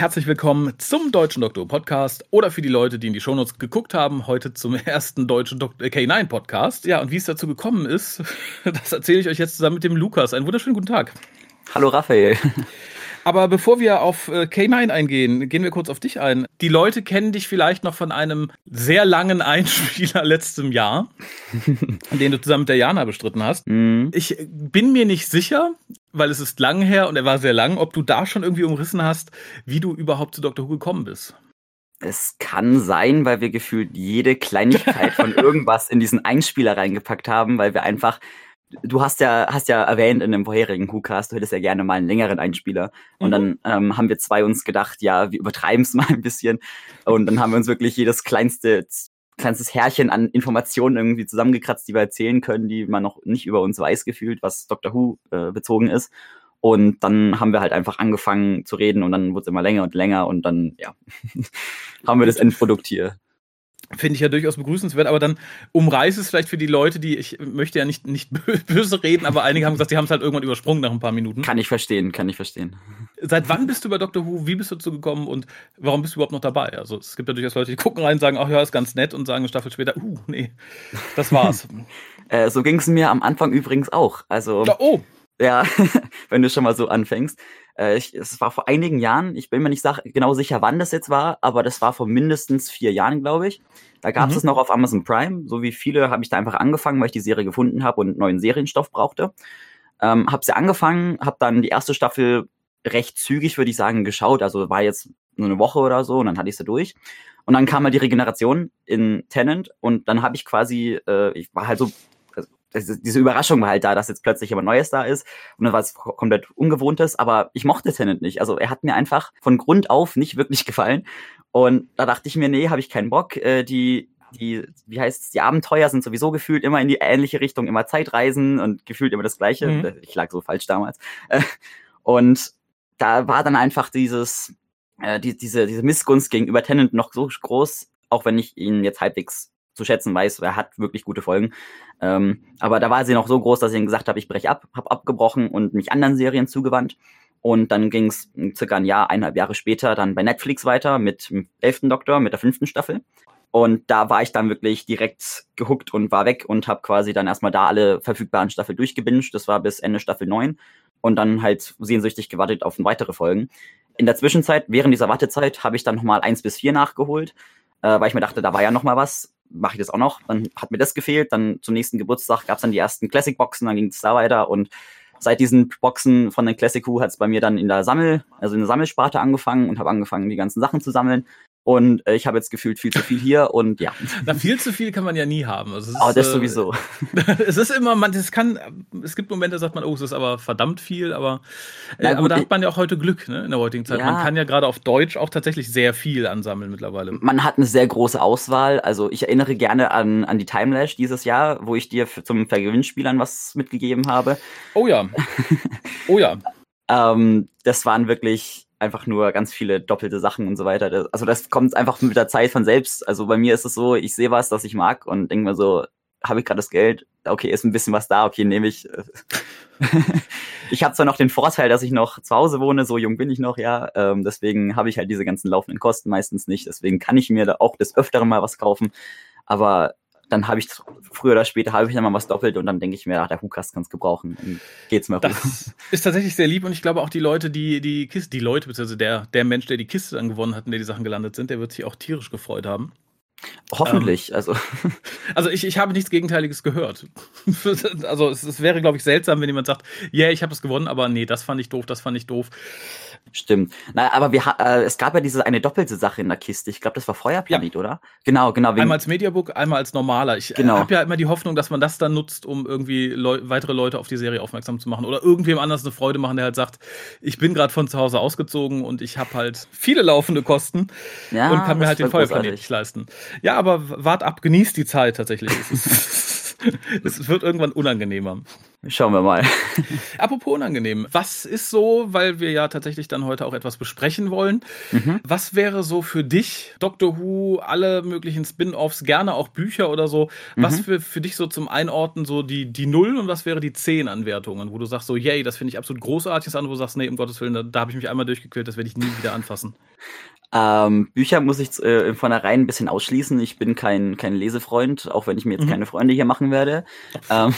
Herzlich willkommen zum Deutschen Doktor Podcast oder für die Leute, die in die Shownotes geguckt haben, heute zum ersten Deutschen Doktor äh, K9 Podcast. Ja, und wie es dazu gekommen ist, das erzähle ich euch jetzt zusammen mit dem Lukas. Einen wunderschönen guten Tag. Hallo Raphael. Aber bevor wir auf äh, K9 eingehen, gehen wir kurz auf dich ein. Die Leute kennen dich vielleicht noch von einem sehr langen Einspieler letztem Jahr, den du zusammen mit der Jana bestritten hast. Mhm. Ich bin mir nicht sicher, weil es ist lang her und er war sehr lang, ob du da schon irgendwie umrissen hast, wie du überhaupt zu Dr. Who gekommen bist. Es kann sein, weil wir gefühlt jede Kleinigkeit von irgendwas in diesen Einspieler reingepackt haben, weil wir einfach du hast ja, hast ja erwähnt in dem vorherigen WhoCast, du hättest ja gerne mal einen längeren Einspieler. Und mhm. dann ähm, haben wir zwei uns gedacht, ja, wir übertreiben es mal ein bisschen. Und dann haben wir uns wirklich jedes kleinste, kleinstes Härchen an Informationen irgendwie zusammengekratzt, die wir erzählen können, die man noch nicht über uns weiß gefühlt, was Doctor Who äh, bezogen ist. Und dann haben wir halt einfach angefangen zu reden und dann wurde es immer länger und länger und dann, ja, haben wir das Endprodukt hier. Finde ich ja durchaus begrüßenswert, aber dann umreiß es vielleicht für die Leute, die, ich möchte ja nicht, nicht böse reden, aber einige haben gesagt, die haben es halt irgendwann übersprungen nach ein paar Minuten. Kann ich verstehen, kann ich verstehen. Seit wann bist du bei Doctor Who? Wie bist du dazu gekommen und warum bist du überhaupt noch dabei? Also es gibt ja durchaus Leute, die gucken rein, sagen, ach ja, ist ganz nett und sagen eine Staffel später, uh, nee, das war's. äh, so ging es mir am Anfang übrigens auch. Also. Oh, ja, wenn du schon mal so anfängst. Äh, ich, es war vor einigen Jahren, ich bin mir nicht genau sicher, wann das jetzt war, aber das war vor mindestens vier Jahren, glaube ich. Da gab es mhm. es noch auf Amazon Prime. So wie viele habe ich da einfach angefangen, weil ich die Serie gefunden habe und neuen Serienstoff brauchte. Ähm, habe sie angefangen, habe dann die erste Staffel recht zügig, würde ich sagen, geschaut. Also war jetzt nur eine Woche oder so und dann hatte ich sie durch. Und dann kam mal die Regeneration in Tenant und dann habe ich quasi, äh, ich war halt so diese Überraschung war halt da, dass jetzt plötzlich jemand Neues da ist und dann war es komplett Ungewohntes, aber ich mochte Tennant nicht. Also er hat mir einfach von Grund auf nicht wirklich gefallen und da dachte ich mir, nee, habe ich keinen Bock. Äh, die, die, wie heißt es, die Abenteuer sind sowieso gefühlt immer in die ähnliche Richtung, immer Zeitreisen und gefühlt immer das Gleiche. Mhm. Ich lag so falsch damals. Äh, und da war dann einfach dieses, äh, die, diese, diese Missgunst gegenüber Tennant noch so groß, auch wenn ich ihn jetzt halbwegs zu schätzen weiß, er hat wirklich gute Folgen. Ähm, aber da war sie noch so groß, dass ich gesagt habe, ich breche ab, habe abgebrochen und mich anderen Serien zugewandt. Und dann ging es circa ein Jahr, eineinhalb Jahre später dann bei Netflix weiter mit dem elften Doktor, mit der fünften Staffel. Und da war ich dann wirklich direkt gehuckt und war weg und habe quasi dann erstmal da alle verfügbaren Staffeln durchgebinged. Das war bis Ende Staffel 9 und dann halt sehnsüchtig gewartet auf weitere Folgen. In der Zwischenzeit, während dieser Wartezeit, habe ich dann nochmal eins bis vier nachgeholt, äh, weil ich mir dachte, da war ja nochmal was mache ich das auch noch. Dann hat mir das gefehlt. Dann zum nächsten Geburtstag gab es dann die ersten Classic-Boxen, dann ging es da weiter und seit diesen Boxen von den Classic Who hat es bei mir dann in der Sammel, also in der Sammelsparte angefangen und habe angefangen, die ganzen Sachen zu sammeln. Und äh, ich habe jetzt gefühlt viel zu viel hier und ja. Na, viel zu viel kann man ja nie haben. Also oh, das äh, sowieso. es ist immer, man, es kann, es gibt Momente, da sagt man, oh, es ist aber verdammt viel, aber, äh, gut, aber da hat man ja auch heute Glück, ne, in der heutigen Zeit. Ja. Man kann ja gerade auf Deutsch auch tatsächlich sehr viel ansammeln mittlerweile. Man hat eine sehr große Auswahl. Also ich erinnere gerne an, an die Timelash dieses Jahr, wo ich dir zum Vergewinnspielern was mitgegeben habe. Oh ja. Oh ja. ähm, das waren wirklich einfach nur ganz viele doppelte Sachen und so weiter. Also das kommt einfach mit der Zeit von selbst. Also bei mir ist es so, ich sehe was, das ich mag und denke mir so, habe ich gerade das Geld? Okay, ist ein bisschen was da, okay, nehme ich. ich habe zwar noch den Vorteil, dass ich noch zu Hause wohne, so jung bin ich noch, ja. Ähm, deswegen habe ich halt diese ganzen laufenden Kosten meistens nicht. Deswegen kann ich mir da auch des Öfteren mal was kaufen. Aber dann habe ich früher oder später habe ich dann mal was doppelt und dann denke ich mir, ach, der Hukas kann es gebrauchen. Dann geht's mir Das ist tatsächlich sehr lieb und ich glaube auch die Leute, die die Kiste, die Leute, beziehungsweise der, der Mensch, der die Kiste dann gewonnen hat, in der die Sachen gelandet sind, der wird sich auch tierisch gefreut haben. Hoffentlich, ähm, also. Also ich, ich habe nichts Gegenteiliges gehört. also es, es wäre, glaube ich, seltsam, wenn jemand sagt, ja, yeah, ich habe es gewonnen, aber nee, das fand ich doof, das fand ich doof. Stimmt. Na, aber wir, äh, es gab ja diese eine doppelte Sache in der Kiste. Ich glaube, das war Feuerplanet, ja. oder? Genau, genau. Einmal als Mediabook, einmal als normaler. Ich äh, genau. habe ja immer die Hoffnung, dass man das dann nutzt, um irgendwie Leu weitere Leute auf die Serie aufmerksam zu machen oder irgendwem anders eine Freude machen, der halt sagt, ich bin gerade von zu Hause ausgezogen und ich habe halt viele laufende Kosten ja, und kann mir halt den Feuerplanet nicht leisten. Ja, aber wart ab, genießt die Zeit tatsächlich. es wird irgendwann unangenehmer. Schauen wir mal. Apropos unangenehm, was ist so, weil wir ja tatsächlich dann heute auch etwas besprechen wollen, mhm. was wäre so für dich, Doctor Who, alle möglichen Spin-offs, gerne auch Bücher oder so, mhm. was für, für dich so zum Einordnen so die, die Null und was wäre die Zehn an Wertungen, wo du sagst so, yay, das finde ich absolut großartig, das andere, wo du sagst, nee, um Gottes Willen, da, da habe ich mich einmal durchgequält, das werde ich nie wieder anfassen. Ähm, Bücher muss ich äh, von vornherein ein bisschen ausschließen. Ich bin kein, kein Lesefreund, auch wenn ich mir jetzt mhm. keine Freunde hier machen werde. Ähm,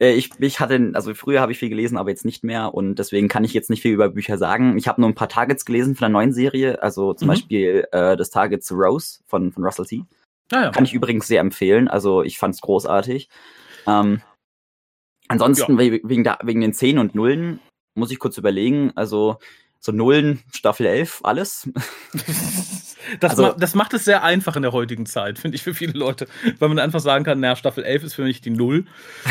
äh, ich, ich hatte, also früher habe ich viel gelesen, aber jetzt nicht mehr und deswegen kann ich jetzt nicht viel über Bücher sagen. Ich habe nur ein paar Targets gelesen von der neuen Serie, also zum mhm. Beispiel äh, das Targets Rose von, von Russell T. Ah, ja. Kann ich übrigens sehr empfehlen, also ich fand es großartig. Ähm, ansonsten ja. wegen, der, wegen den Zehn und Nullen muss ich kurz überlegen, also so Nullen, Staffel 11, alles. Das, also, ma das macht es sehr einfach in der heutigen Zeit, finde ich, für viele Leute. Weil man einfach sagen kann, naja, Staffel 11 ist für mich die Null.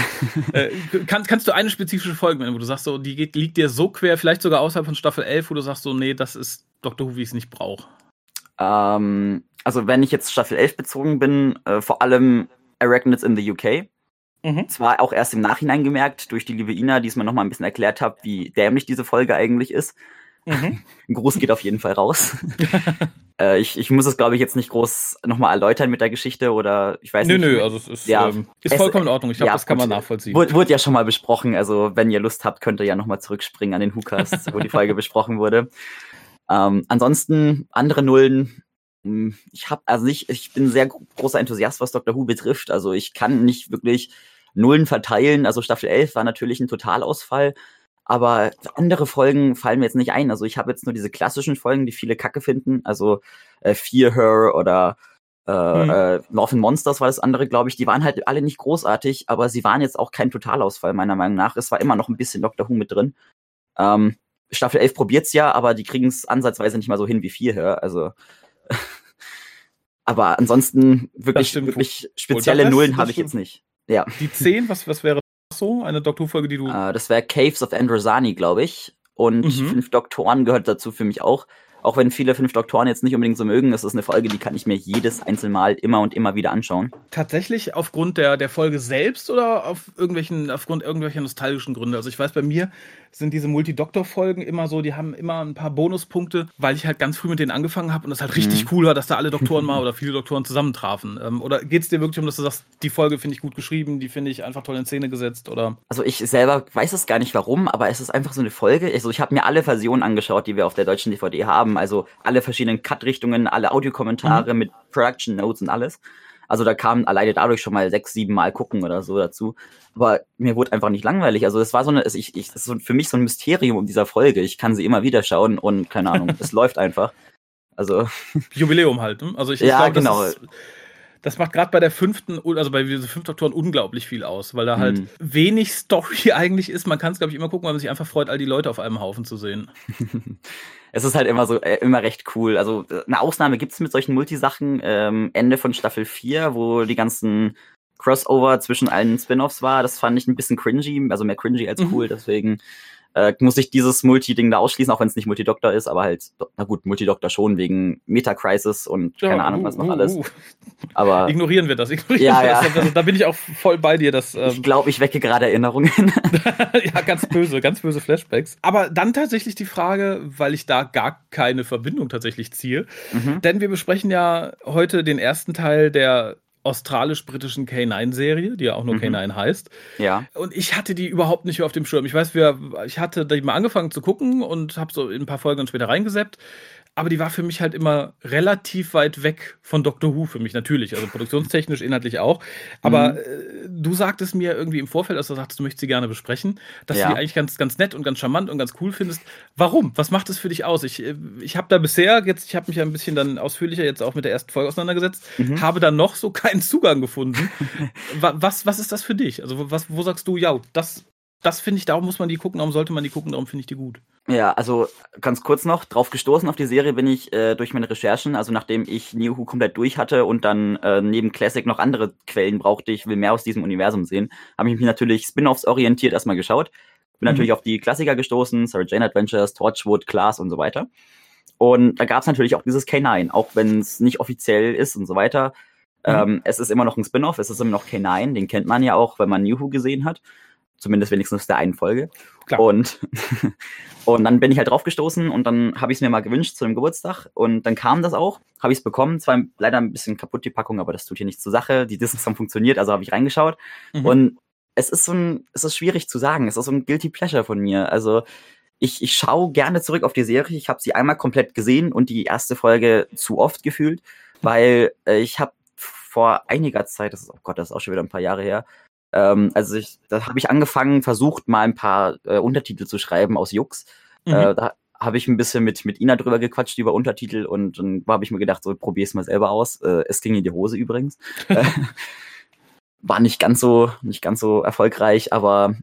äh, kann, kannst du eine spezifische Folge nennen, wo du sagst, so, die geht, liegt dir so quer, vielleicht sogar außerhalb von Staffel 11, wo du sagst, so, nee, das ist Dr. Who, wie ich es nicht brauche? Ähm, also, wenn ich jetzt Staffel 11 bezogen bin, äh, vor allem Arachnids in the UK. Mhm. Zwar auch erst im Nachhinein gemerkt, durch die liebe Ina, die es mir nochmal ein bisschen erklärt hat, wie dämlich diese Folge eigentlich ist. Mhm. Ein Gruß geht auf jeden Fall raus. äh, ich, ich muss es, glaube ich, jetzt nicht groß nochmal erläutern mit der Geschichte oder ich weiß nö, nicht. Nö, nö, also es ist, ja, ähm, ist vollkommen in Ordnung. Ich glaube, ja, das kann man nachvollziehen. Wurde, wurde, ja schon mal besprochen. Also, wenn ihr Lust habt, könnt ihr ja nochmal zurückspringen an den Hookast, wo die Folge besprochen wurde. Ähm, ansonsten, andere Nullen. Hm, ich habe also nicht, ich bin sehr großer Enthusiast, was Dr. Who betrifft. Also ich kann nicht wirklich Nullen verteilen. Also Staffel 11 war natürlich ein Totalausfall. Aber andere Folgen fallen mir jetzt nicht ein. Also ich habe jetzt nur diese klassischen Folgen, die viele Kacke finden. Also äh, Fear Her oder äh, hm. äh, Love and Monsters war das andere, glaube ich. Die waren halt alle nicht großartig, aber sie waren jetzt auch kein Totalausfall, meiner Meinung nach. Es war immer noch ein bisschen Doctor Who mit drin. Ähm, Staffel 11 probiert's ja, aber die kriegen es ansatzweise nicht mal so hin wie Fear Her. Also aber ansonsten wirklich, wirklich spezielle Nullen habe ich jetzt nicht. Ja. Die 10, was, was wäre so? Eine Doktorfolge, die du. Uh, das wäre Caves of Androsani, glaube ich. Und mhm. Fünf Doktoren gehört dazu für mich auch. Auch wenn viele fünf Doktoren jetzt nicht unbedingt so mögen, das ist eine Folge, die kann ich mir jedes Einzelmal immer und immer wieder anschauen. Tatsächlich aufgrund der, der Folge selbst oder auf irgendwelchen, aufgrund irgendwelcher nostalgischen Gründe? Also ich weiß, bei mir sind diese Multi-Doktor-Folgen immer so, die haben immer ein paar Bonuspunkte, weil ich halt ganz früh mit denen angefangen habe und das halt richtig mhm. cool war, dass da alle Doktoren mal oder viele Doktoren zusammentrafen. Ähm, oder geht es dir wirklich um, dass du sagst, die Folge finde ich gut geschrieben, die finde ich einfach toll in Szene gesetzt? Oder? Also ich selber weiß es gar nicht warum, aber es ist einfach so eine Folge. Also ich habe mir alle Versionen angeschaut, die wir auf der deutschen DVD haben. Also alle verschiedenen Cut-Richtungen, alle Audiokommentare mhm. mit Production Notes und alles. Also da kam alleine dadurch schon mal sechs, sieben Mal gucken oder so dazu. Aber mir wurde einfach nicht langweilig. Also das war so eine, ich, ich, das ist für mich so ein Mysterium um dieser Folge. Ich kann sie immer wieder schauen und keine Ahnung, es läuft einfach. Also Jubiläum halt. Ne? Also ich, ja, ich glaub, genau. Das, ist, das macht gerade bei der fünften, also bei diesen fünf Doktoren unglaublich viel aus, weil da halt hm. wenig Story eigentlich ist. Man kann es, glaube ich, immer gucken, weil man sich einfach freut, all die Leute auf einem Haufen zu sehen. es ist halt immer so, äh, immer recht cool. Also eine Ausnahme gibt's mit solchen Multisachen. Ähm, Ende von Staffel 4, wo die ganzen Crossover zwischen allen Spin-offs war. Das fand ich ein bisschen cringy, also mehr cringy als mhm. cool. Mhm. Deswegen äh, muss ich dieses Multi-Ding da ausschließen, auch wenn es nicht Multidoktor ist, aber halt, na gut, Multidoktor schon wegen Meta-Crisis und ja, keine Ahnung, was noch uh, alles. Uh. Aber ignorieren wir das, ignorieren ja, wir ja. das. Also, da bin ich auch voll bei dir. Dass, ähm, ich glaube, ich wecke gerade Erinnerungen. ja, ganz böse, ganz böse Flashbacks. Aber dann tatsächlich die Frage, weil ich da gar keine Verbindung tatsächlich ziehe. Mhm. Denn wir besprechen ja heute den ersten Teil der australisch-britischen K9-Serie, die ja auch nur mhm. K9 heißt. Ja. Und ich hatte die überhaupt nicht mehr auf dem Schirm. Ich weiß, wir, ich hatte die mal angefangen zu gucken und habe so in ein paar Folgen später reingeseppt aber die war für mich halt immer relativ weit weg von Doctor Who für mich, natürlich. Also produktionstechnisch, inhaltlich auch. Aber mhm. äh, du sagtest mir irgendwie im Vorfeld, als du sagtest, du möchtest sie gerne besprechen, dass ja. du die eigentlich ganz, ganz nett und ganz charmant und ganz cool findest. Warum? Was macht es für dich aus? Ich, äh, ich habe da bisher, jetzt, ich habe mich ein bisschen dann ausführlicher jetzt auch mit der ersten Folge auseinandergesetzt, mhm. habe da noch so keinen Zugang gefunden. was, was ist das für dich? Also, was, wo sagst du, ja, das das finde ich, darum muss man die gucken, darum sollte man die gucken, darum finde ich die gut. Ja, also ganz kurz noch, drauf gestoßen auf die Serie bin ich äh, durch meine Recherchen, also nachdem ich New Who komplett durch hatte und dann äh, neben Classic noch andere Quellen brauchte, ich will mehr aus diesem Universum sehen, habe ich mich natürlich Spin-offs orientiert erstmal geschaut. Bin mhm. natürlich auf die Klassiker gestoßen, Sarah Jane Adventures, Torchwood, Class und so weiter. Und da gab es natürlich auch dieses K9, auch wenn es nicht offiziell ist und so weiter. Mhm. Ähm, es ist immer noch ein Spin-off, es ist immer noch K9, den kennt man ja auch, wenn man New Who gesehen hat. Zumindest wenigstens der einen Folge. Klar. Und, und dann bin ich halt draufgestoßen und dann habe ich es mir mal gewünscht zu einem Geburtstag und dann kam das auch, habe ich es bekommen. Zwar leider ein bisschen kaputt die Packung, aber das tut hier nichts zur Sache. Die Discs haben funktioniert, also habe ich reingeschaut. Mhm. Und es ist so ein, es ist schwierig zu sagen. Es ist so ein Guilty Pleasure von mir. Also ich, ich schaue gerne zurück auf die Serie. Ich habe sie einmal komplett gesehen und die erste Folge zu oft gefühlt, weil äh, ich habe vor einiger Zeit, das ist, oh Gott, das ist auch schon wieder ein paar Jahre her, ähm, also ich, da habe ich angefangen, versucht mal ein paar äh, Untertitel zu schreiben aus Jux. Mhm. Äh, da habe ich ein bisschen mit, mit Ina drüber gequatscht über Untertitel und dann habe ich mir gedacht, so probier's mal selber aus. Äh, es ging in die Hose übrigens. Äh, war nicht ganz so, nicht ganz so erfolgreich, aber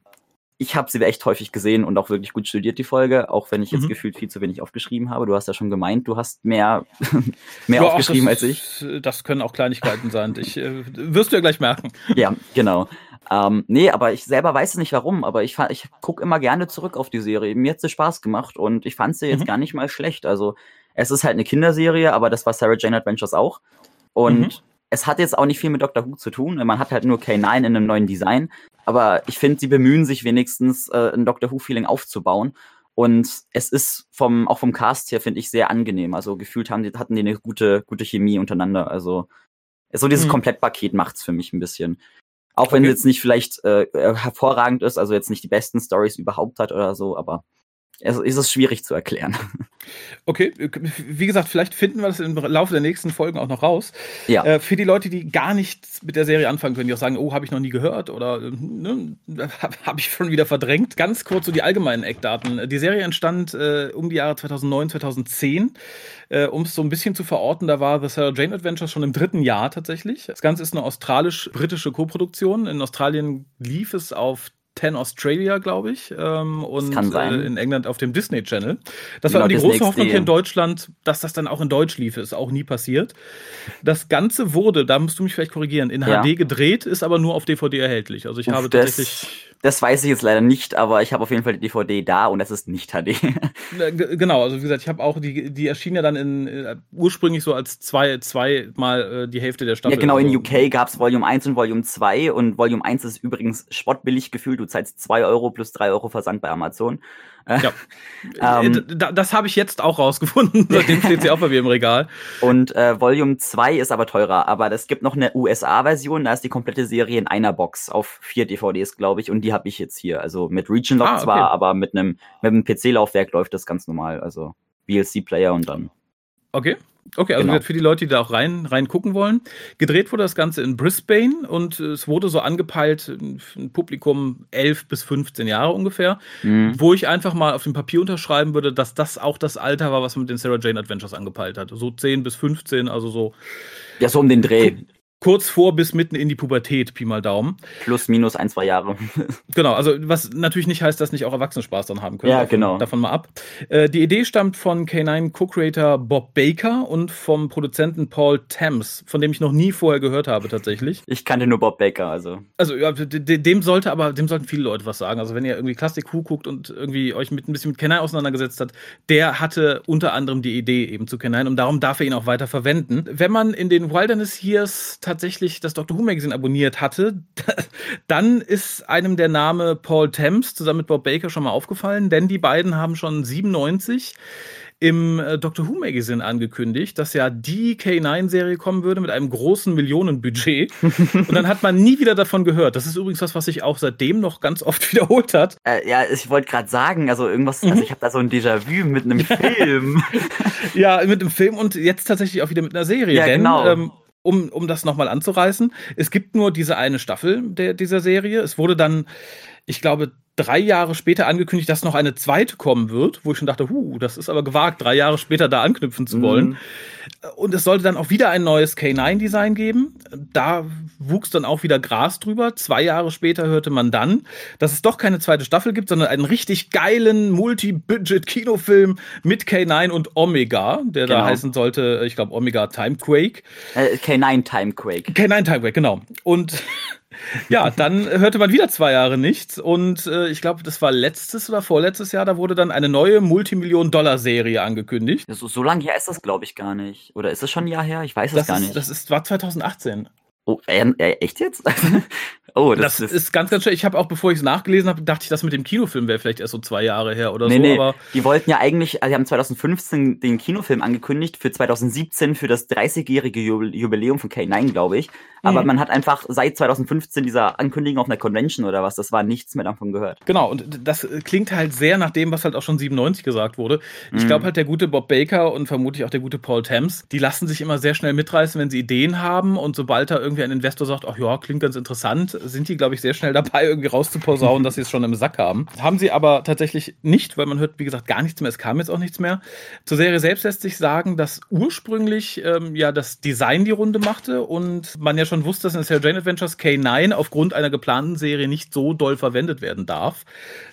ich habe sie echt häufig gesehen und auch wirklich gut studiert, die Folge, auch wenn ich jetzt mhm. gefühlt viel zu wenig aufgeschrieben habe. Du hast ja schon gemeint, du hast mehr, mehr ja, aufgeschrieben das, als ich. Das können auch Kleinigkeiten sein. Ich, äh, wirst du ja gleich merken. Ja, genau. Ähm, nee, aber ich selber weiß es nicht warum, aber ich, ich gucke immer gerne zurück auf die Serie. Mir hat sie Spaß gemacht und ich fand sie jetzt mhm. gar nicht mal schlecht. Also es ist halt eine Kinderserie, aber das war Sarah Jane Adventures auch. Und mhm es hat jetzt auch nicht viel mit Doctor Who zu tun. Man hat halt nur K9 in einem neuen Design. Aber ich finde, sie bemühen sich wenigstens, äh, ein Doctor Who-Feeling aufzubauen. Und es ist vom, auch vom Cast her, finde ich, sehr angenehm. Also gefühlt haben die, hatten die eine gute, gute Chemie untereinander. Also so dieses mhm. Komplettpaket macht's für mich ein bisschen. Auch wenn okay. es jetzt nicht vielleicht äh, hervorragend ist, also jetzt nicht die besten Stories überhaupt hat oder so, aber es ist es schwierig zu erklären. Okay, wie gesagt, vielleicht finden wir das im Laufe der nächsten Folgen auch noch raus. Ja. Äh, für die Leute, die gar nichts mit der Serie anfangen können, die auch sagen, oh, habe ich noch nie gehört oder ne, habe hab ich schon wieder verdrängt. Ganz kurz so die allgemeinen Eckdaten. Die Serie entstand äh, um die Jahre 2009, 2010. Äh, um es so ein bisschen zu verorten, da war The Sarah Jane Adventures schon im dritten Jahr tatsächlich. Das Ganze ist eine australisch-britische Koproduktion. In Australien lief es auf 10 Australia, glaube ich, ähm, und äh, in England auf dem Disney Channel. Das genau, war die große Hoffnung hier in Deutschland, dass das dann auch in Deutsch lief. Ist auch nie passiert. Das Ganze wurde, da musst du mich vielleicht korrigieren, in ja. HD gedreht, ist aber nur auf DVD erhältlich. Also ich Uff, habe tatsächlich das weiß ich jetzt leider nicht, aber ich habe auf jeden Fall die DVD da und es ist nicht HD. genau, also wie gesagt, ich habe auch die, die erschien ja dann in äh, ursprünglich so als zwei, zwei mal äh, die Hälfte der Staffel. Ja, genau, in UK gab es Volume 1 und Volume 2 und Volume 1 ist übrigens spottbillig gefühlt. Du zahlst 2 Euro plus 3 Euro Versand bei Amazon. Ja. ähm, das habe ich jetzt auch rausgefunden. Seitdem steht sie auch bei mir im Regal. Und äh, Volume 2 ist aber teurer. Aber es gibt noch eine USA-Version. Da ist die komplette Serie in einer Box auf vier DVDs, glaube ich. Und die habe ich jetzt hier. Also mit Region Lock ah, okay. zwar, aber mit einem, mit einem PC-Laufwerk läuft das ganz normal. Also VLC-Player und dann. Okay. Okay, also genau. für die Leute, die da auch rein, rein gucken wollen. Gedreht wurde das Ganze in Brisbane und es wurde so angepeilt, ein Publikum 11 bis 15 Jahre ungefähr, mhm. wo ich einfach mal auf dem Papier unterschreiben würde, dass das auch das Alter war, was man mit den Sarah Jane Adventures angepeilt hat. So 10 bis 15, also so. Ja, so um den Dreh kurz vor bis mitten in die Pubertät, Pi mal Daumen. Plus, minus ein, zwei Jahre. genau, also was natürlich nicht heißt, dass nicht auch Erwachsene Spaß dran haben können. Ja, davon, genau. Davon mal ab. Äh, die Idee stammt von K9 Co-Creator Bob Baker und vom Produzenten Paul Thames, von dem ich noch nie vorher gehört habe tatsächlich. Ich kannte nur Bob Baker, also. Also ja, dem sollte aber, dem sollten viele Leute was sagen. Also wenn ihr irgendwie Classic Who guckt und irgendwie euch mit ein bisschen mit K9 auseinandergesetzt hat, der hatte unter anderem die Idee eben zu K9 und darum darf er ihn auch weiter verwenden. Wenn man in den Wilderness Years tatsächlich das Doctor Who Magazine abonniert hatte, dann ist einem der Name Paul Thames zusammen mit Bob Baker schon mal aufgefallen, denn die beiden haben schon 97 im äh, Doctor Who Magazine angekündigt, dass ja die K9-Serie kommen würde mit einem großen Millionenbudget. Und dann hat man nie wieder davon gehört. Das ist übrigens was, was sich auch seitdem noch ganz oft wiederholt hat. Äh, ja, ich wollte gerade sagen, also irgendwas, also mhm. also ich habe da so ein Déjà-vu mit einem Film. ja, mit einem Film und jetzt tatsächlich auch wieder mit einer Serie. Ja, denn, genau. Ähm, um, um das nochmal anzureißen. Es gibt nur diese eine Staffel der, dieser Serie. Es wurde dann, ich glaube, drei Jahre später angekündigt, dass noch eine zweite kommen wird, wo ich schon dachte, huh, das ist aber gewagt, drei Jahre später da anknüpfen zu wollen. Mhm. Und es sollte dann auch wieder ein neues K9-Design geben. Da wuchs dann auch wieder Gras drüber. Zwei Jahre später hörte man dann, dass es doch keine zweite Staffel gibt, sondern einen richtig geilen Multi-Budget-Kinofilm mit K9 und Omega, der genau. da heißen sollte, ich glaube, Omega Timequake. Äh, K9 Timequake. K9 Timequake, genau. Und ja, dann hörte man wieder zwei Jahre nichts und äh, ich glaube, das war letztes oder vorletztes Jahr, da wurde dann eine neue Multimillion-Dollar-Serie angekündigt. So, so lange her ist das, glaube ich, gar nicht. Oder ist es schon ein Jahr her? Ich weiß es gar ist, nicht. Das ist, war 2018. Oh, äh, äh, echt jetzt? oh, das, das, ist ganz, ganz schön. Ich habe auch, bevor ich es nachgelesen habe, dachte ich, das mit dem Kinofilm wäre vielleicht erst so zwei Jahre her oder nee, so. Nee, aber die wollten ja eigentlich, also die haben 2015 den Kinofilm angekündigt, für 2017 für das 30-jährige Jubiläum von K9, glaube ich. Aber mhm. man hat einfach seit 2015 dieser Ankündigung auf einer Convention oder was, das war nichts mehr davon gehört. Genau, und das klingt halt sehr nach dem, was halt auch schon 97 gesagt wurde. Ich mhm. glaube halt, der gute Bob Baker und vermutlich auch der gute Paul Thames, die lassen sich immer sehr schnell mitreißen, wenn sie Ideen haben und sobald da irgendwie ein Investor sagt, ach ja, klingt ganz interessant, sind die, glaube ich, sehr schnell dabei, irgendwie rauszuposaunen, dass sie es schon im Sack haben. Haben sie aber tatsächlich nicht, weil man hört, wie gesagt, gar nichts mehr. Es kam jetzt auch nichts mehr. Zur Serie selbst lässt sich sagen, dass ursprünglich ähm, ja das Design die Runde machte und man ja schon wusste, dass in Sarah Jane Adventures K9 aufgrund einer geplanten Serie nicht so doll verwendet werden darf.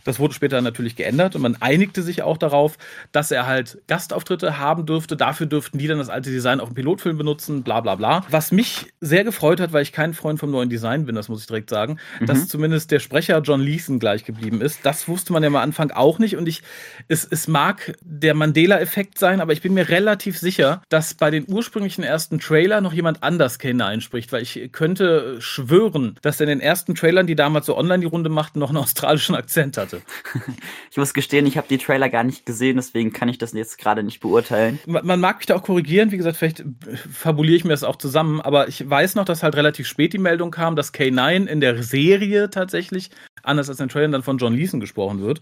Das wurde später natürlich geändert und man einigte sich auch darauf, dass er halt Gastauftritte haben dürfte. Dafür dürften die dann das alte Design auch im Pilotfilm benutzen, bla bla bla. Was mich sehr gefreut hat, weil ich kein Freund vom neuen Design bin, das muss ich direkt sagen, mhm. dass zumindest der Sprecher John Leeson gleich geblieben ist. Das wusste man ja am Anfang auch nicht und ich, es, es mag der Mandela-Effekt sein, aber ich bin mir relativ sicher, dass bei den ursprünglichen ersten Trailer noch jemand anders Kane einspricht, weil ich könnte schwören, dass er in den ersten Trailern, die damals so online die Runde machten, noch einen australischen Akzent hatte. Ich muss gestehen, ich habe die Trailer gar nicht gesehen, deswegen kann ich das jetzt gerade nicht beurteilen. Man, man mag mich da auch korrigieren, wie gesagt, vielleicht fabuliere ich mir das auch zusammen, aber ich weiß noch, dass halt relativ spät die Meldung kam, dass K9 in der Serie tatsächlich, anders als in den Trailern, dann von John Leeson gesprochen wird.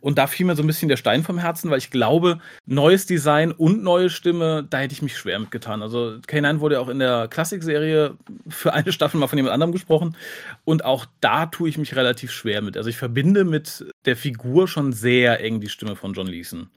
Und da fiel mir so ein bisschen der Stein vom Herzen, weil ich glaube, neues Design und neue Stimme, da hätte ich mich schwer mitgetan. Also K9 wurde auch in der Klassikserie für eine Staffel mal von jemand anderem gesprochen. Und auch da tue ich mich relativ schwer mit. Also ich verbinde mit der Figur schon sehr eng die Stimme von John Leeson.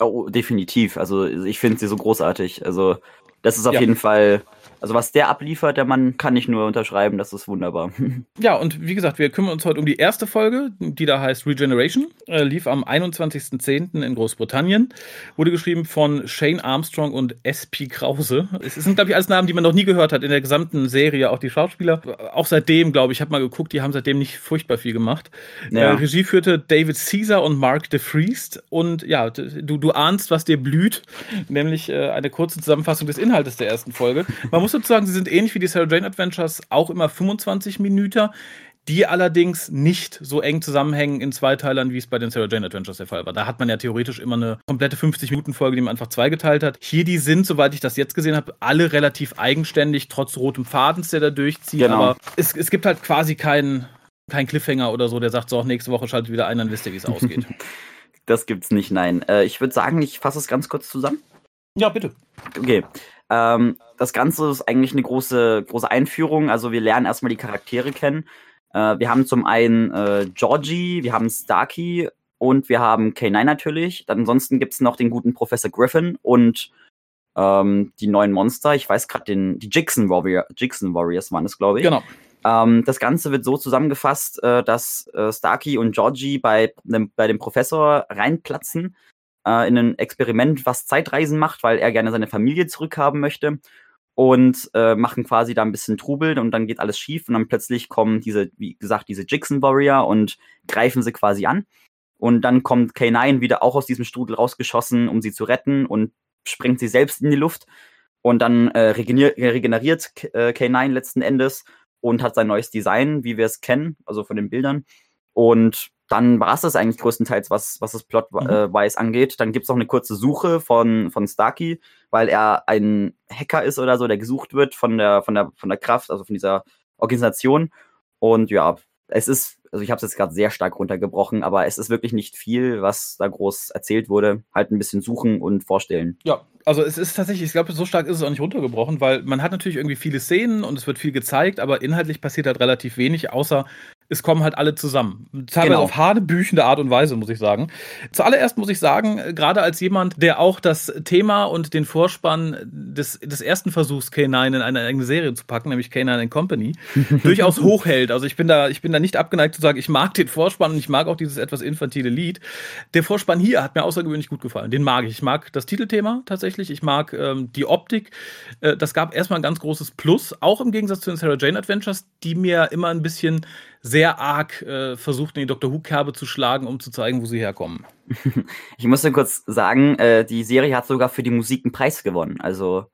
Oh, definitiv. Also ich finde sie so großartig. Also das ist auf ja. jeden Fall also was der abliefert, der Mann kann ich nur unterschreiben, das ist wunderbar. Ja, und wie gesagt, wir kümmern uns heute um die erste Folge, die da heißt Regeneration, äh, lief am 21.10. in Großbritannien, wurde geschrieben von Shane Armstrong und S.P. Krause. Es sind, glaube ich, alles Namen, die man noch nie gehört hat in der gesamten Serie, auch die Schauspieler. Auch seitdem, glaube ich, habe mal geguckt, die haben seitdem nicht furchtbar viel gemacht. Ja. Äh, Regie führte David Caesar und Mark de Vriest und ja, du, du ahnst, was dir blüht, nämlich äh, eine kurze Zusammenfassung des Inhaltes der ersten Folge. Man muss sozusagen, sie sind ähnlich wie die Sarah Jane Adventures, auch immer 25 Minuten, die allerdings nicht so eng zusammenhängen in zwei Teilern, wie es bei den Sarah Jane Adventures der Fall war. Da hat man ja theoretisch immer eine komplette 50-Minuten-Folge, die man einfach zweigeteilt hat. Hier, die sind, soweit ich das jetzt gesehen habe, alle relativ eigenständig, trotz rotem Fadens, der da durchzieht. Genau. Aber es, es gibt halt quasi keinen kein Cliffhanger oder so, der sagt so, nächste Woche schaltet wieder ein, dann wisst ihr, wie es ausgeht. das gibt's nicht, nein. Äh, ich würde sagen, ich fasse es ganz kurz zusammen. Ja, bitte. Okay. Ähm, das Ganze ist eigentlich eine große, große Einführung. Also wir lernen erstmal die Charaktere kennen. Äh, wir haben zum einen äh, Georgie, wir haben Starkey und wir haben K9 natürlich. Dann ansonsten gibt es noch den guten Professor Griffin und ähm, die neuen Monster. Ich weiß gerade den, die Jixon, Warrior, Jixon Warriors waren es, glaube ich. Genau. Ähm, das Ganze wird so zusammengefasst, äh, dass äh, Starkey und Georgie bei, dem, bei dem Professor reinplatzen äh, in ein Experiment, was Zeitreisen macht, weil er gerne seine Familie zurückhaben möchte und äh, machen quasi da ein bisschen Trubel und dann geht alles schief und dann plötzlich kommen diese, wie gesagt, diese Jixon Warrior und greifen sie quasi an. Und dann kommt K9 wieder auch aus diesem Strudel rausgeschossen, um sie zu retten und springt sie selbst in die Luft. Und dann äh, regeneriert äh, K9 letzten Endes und hat sein neues Design, wie wir es kennen, also von den Bildern. Und dann war es das eigentlich größtenteils, was, was das Plot-Wise mhm. angeht. Dann gibt es noch eine kurze Suche von, von Starkey, weil er ein Hacker ist oder so, der gesucht wird von der, von der, von der Kraft, also von dieser Organisation. Und ja, es ist, also ich habe es jetzt gerade sehr stark runtergebrochen, aber es ist wirklich nicht viel, was da groß erzählt wurde. Halt ein bisschen suchen und vorstellen. Ja, also es ist tatsächlich, ich glaube, so stark ist es auch nicht runtergebrochen, weil man hat natürlich irgendwie viele Szenen und es wird viel gezeigt, aber inhaltlich passiert halt relativ wenig, außer es kommen halt alle zusammen. Teilweise genau. auf hanebüchende Art und Weise, muss ich sagen. Zuallererst muss ich sagen, äh, gerade als jemand, der auch das Thema und den Vorspann des, des ersten Versuchs K9 in eine eigene Serie zu packen, nämlich K9 Company, durchaus hochhält. Also ich bin da, ich bin da nicht abgeneigt zu sagen, ich mag den Vorspann und ich mag auch dieses etwas infantile Lied. Der Vorspann hier hat mir außergewöhnlich gut gefallen. Den mag ich. Ich mag das Titelthema tatsächlich. Ich mag ähm, die Optik. Äh, das gab erstmal ein ganz großes Plus, auch im Gegensatz zu den Sarah Jane Adventures, die mir immer ein bisschen sehr arg äh, versucht, in die Dr. Who-Kerbe zu schlagen, um zu zeigen, wo sie herkommen. Ich muss nur kurz sagen, äh, die Serie hat sogar für die Musik einen Preis gewonnen. Also.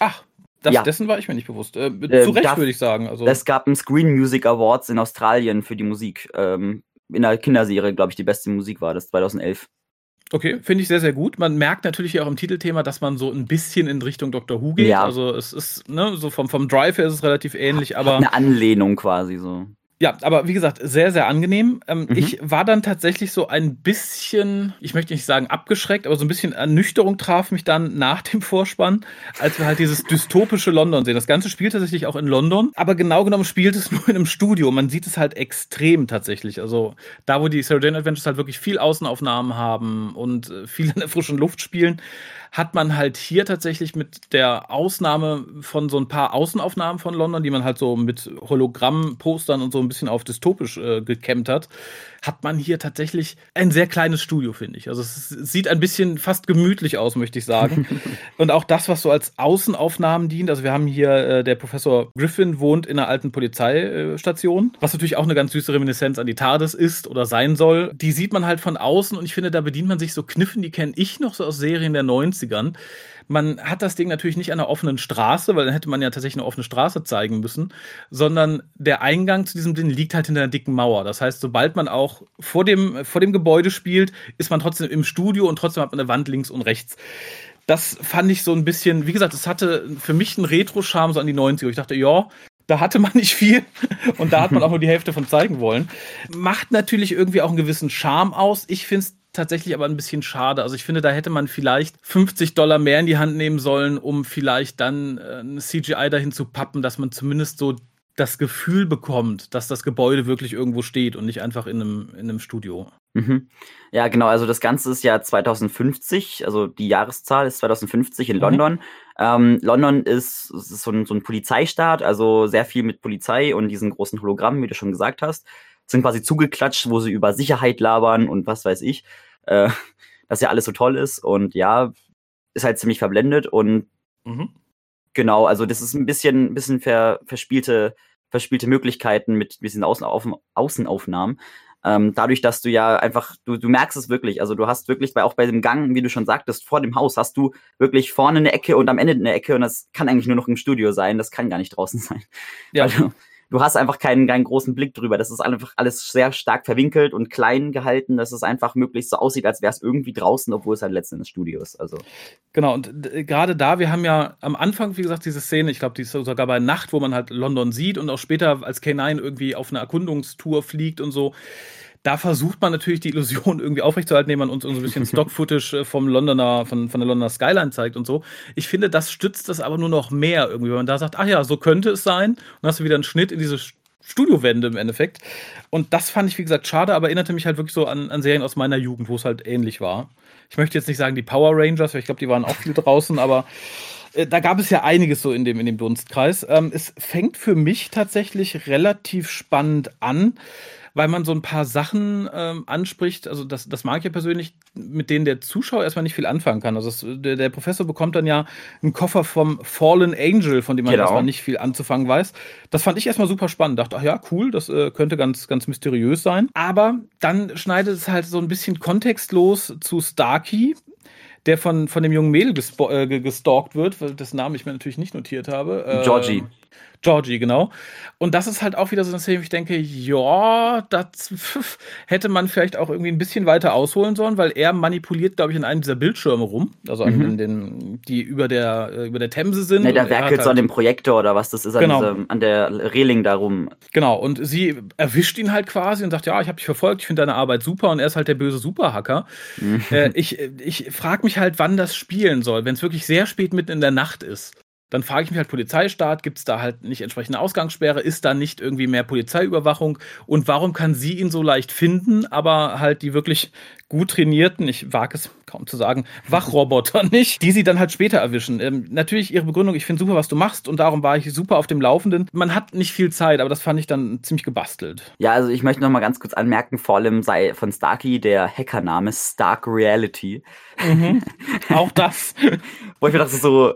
Ach, das, ja. dessen war ich mir nicht bewusst. Äh, äh zu Recht, würde ich sagen. Also. Es gab einen Screen Music Awards in Australien für die Musik. Ähm, in der Kinderserie, glaube ich, die beste Musik war das 2011. Okay, finde ich sehr, sehr gut. Man merkt natürlich auch im Titelthema, dass man so ein bisschen in Richtung Doctor Who geht. Ja. Also es ist, ne, so vom, vom Drive her ist es relativ ähnlich, aber. Eine Anlehnung quasi so. Ja, aber wie gesagt, sehr, sehr angenehm. Ähm, mhm. Ich war dann tatsächlich so ein bisschen, ich möchte nicht sagen abgeschreckt, aber so ein bisschen Ernüchterung traf mich dann nach dem Vorspann, als wir halt dieses dystopische London sehen. Das Ganze spielt tatsächlich auch in London, aber genau genommen spielt es nur in einem Studio. Man sieht es halt extrem tatsächlich. Also da, wo die Sarah Jane Adventures halt wirklich viel Außenaufnahmen haben und äh, viel in der frischen Luft spielen, hat man halt hier tatsächlich mit der Ausnahme von so ein paar Außenaufnahmen von London, die man halt so mit Hologramm-Postern und so ein bisschen auf dystopisch äh, gekämmt hat, hat man hier tatsächlich ein sehr kleines Studio, finde ich. Also es sieht ein bisschen fast gemütlich aus, möchte ich sagen. und auch das, was so als Außenaufnahmen dient. Also wir haben hier, äh, der Professor Griffin wohnt in einer alten Polizeistation, was natürlich auch eine ganz süße Reminiszenz an die TARDIS ist oder sein soll. Die sieht man halt von außen und ich finde, da bedient man sich so Kniffen, die kenne ich noch so aus Serien der 90ern man hat das Ding natürlich nicht an einer offenen Straße, weil dann hätte man ja tatsächlich eine offene Straße zeigen müssen, sondern der Eingang zu diesem Ding liegt halt hinter einer dicken Mauer. Das heißt, sobald man auch vor dem, vor dem Gebäude spielt, ist man trotzdem im Studio und trotzdem hat man eine Wand links und rechts das fand ich so ein bisschen, wie gesagt, es hatte für mich einen Retro-Charme so an die 90er. Ich dachte, ja, da hatte man nicht viel und da hat man auch nur die Hälfte von zeigen wollen. Macht natürlich irgendwie auch einen gewissen Charme aus. Ich finde es tatsächlich aber ein bisschen schade. Also ich finde, da hätte man vielleicht 50 Dollar mehr in die Hand nehmen sollen, um vielleicht dann äh, ein CGI dahin zu pappen, dass man zumindest so das Gefühl bekommt, dass das Gebäude wirklich irgendwo steht und nicht einfach in einem, in einem Studio. Mhm. Ja, genau. Also das Ganze ist ja 2050, also die Jahreszahl ist 2050 in mhm. London. Ähm, London ist, ist so, ein, so ein Polizeistaat, also sehr viel mit Polizei und diesen großen Hologrammen, wie du schon gesagt hast sind quasi zugeklatscht, wo sie über Sicherheit labern und was weiß ich, äh, dass ja alles so toll ist und ja, ist halt ziemlich verblendet und mhm. genau, also das ist ein bisschen, bisschen ver, verspielte, verspielte Möglichkeiten mit diesen Außenauf Außenaufnahmen. Ähm, dadurch, dass du ja einfach, du, du merkst es wirklich, also du hast wirklich, bei, auch bei dem Gang, wie du schon sagtest, vor dem Haus hast du wirklich vorne eine Ecke und am Ende eine Ecke und das kann eigentlich nur noch im Studio sein, das kann gar nicht draußen sein. Ja. Also, du hast einfach keinen, keinen großen Blick drüber. Das ist einfach alles sehr stark verwinkelt und klein gehalten, dass es einfach möglichst so aussieht, als wäre es irgendwie draußen, obwohl es halt letztendlich Studio ist. Also. Genau, und gerade da, wir haben ja am Anfang, wie gesagt, diese Szene, ich glaube, die ist sogar bei Nacht, wo man halt London sieht und auch später als K9 irgendwie auf eine Erkundungstour fliegt und so da versucht man natürlich die Illusion irgendwie aufrechtzuerhalten, indem man uns so ein bisschen Stock-Footage äh, vom Londoner, von, von der Londoner Skyline zeigt und so. Ich finde, das stützt das aber nur noch mehr irgendwie, wenn man da sagt, ach ja, so könnte es sein. Und dann hast du wieder einen Schnitt in diese Studiowände im Endeffekt. Und das fand ich, wie gesagt, schade, aber erinnerte mich halt wirklich so an, an Serien aus meiner Jugend, wo es halt ähnlich war. Ich möchte jetzt nicht sagen die Power Rangers, weil ich glaube, die waren auch viel draußen, aber äh, da gab es ja einiges so in dem, in dem Dunstkreis. Ähm, es fängt für mich tatsächlich relativ spannend an weil man so ein paar Sachen ähm, anspricht, also das, das mag ich ja persönlich, mit denen der Zuschauer erstmal nicht viel anfangen kann. Also es, der, der, Professor bekommt dann ja einen Koffer vom Fallen Angel, von dem man genau. erstmal nicht viel anzufangen weiß. Das fand ich erstmal super spannend. Dachte, ach ja, cool, das äh, könnte ganz, ganz mysteriös sein. Aber dann schneidet es halt so ein bisschen kontextlos zu Starkey, der von, von dem jungen Mädel äh, gestalkt wird, dessen Namen ich mir natürlich nicht notiert habe. Georgie. Georgie, genau. Und das ist halt auch wieder so eine Szene, wo ich denke, ja, das hätte man vielleicht auch irgendwie ein bisschen weiter ausholen sollen, weil er manipuliert, glaube ich, in einem dieser Bildschirme rum, also an mhm. den, die über der, äh, über der Themse sind. Ne, der werkelt halt, so an dem Projektor oder was das ist, an, genau. diesem, an der Reling darum. Genau, und sie erwischt ihn halt quasi und sagt, ja, ich habe dich verfolgt, ich finde deine Arbeit super und er ist halt der böse Superhacker. Mhm. Äh, ich ich frage mich halt, wann das spielen soll, wenn es wirklich sehr spät mitten in der Nacht ist. Dann frage ich mich halt Polizeistaat, gibt es da halt nicht entsprechende Ausgangssperre, ist da nicht irgendwie mehr Polizeiüberwachung und warum kann sie ihn so leicht finden, aber halt die wirklich gut trainierten, ich wage es kaum zu sagen, Wachroboter nicht, die sie dann halt später erwischen. Ähm, natürlich ihre Begründung, ich finde super, was du machst und darum war ich super auf dem Laufenden. Man hat nicht viel Zeit, aber das fand ich dann ziemlich gebastelt. Ja, also ich möchte noch mal ganz kurz anmerken, vor allem sei von Starkey der Hackername Stark Reality. Mhm. Auch das. Wo ich mir dachte so,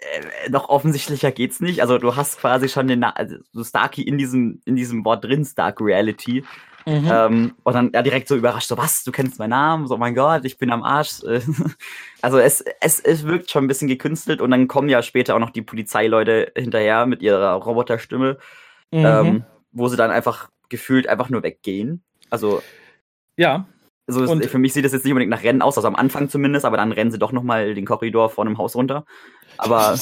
äh, noch offensichtlicher geht's nicht. Also du hast quasi schon den also Starkey in diesem, in diesem Wort drin, Stark Reality. Mhm. Ähm, und dann ja, direkt so überrascht, so was, du kennst meinen Namen, so oh mein Gott, ich bin am Arsch. also es, es, es wirkt schon ein bisschen gekünstelt und dann kommen ja später auch noch die Polizeileute hinterher mit ihrer Roboterstimme, mhm. ähm, wo sie dann einfach gefühlt einfach nur weggehen. Also ja. Also und für mich sieht das jetzt nicht unbedingt nach Rennen aus, also am Anfang zumindest, aber dann rennen sie doch nochmal den Korridor vor einem Haus runter. Aber.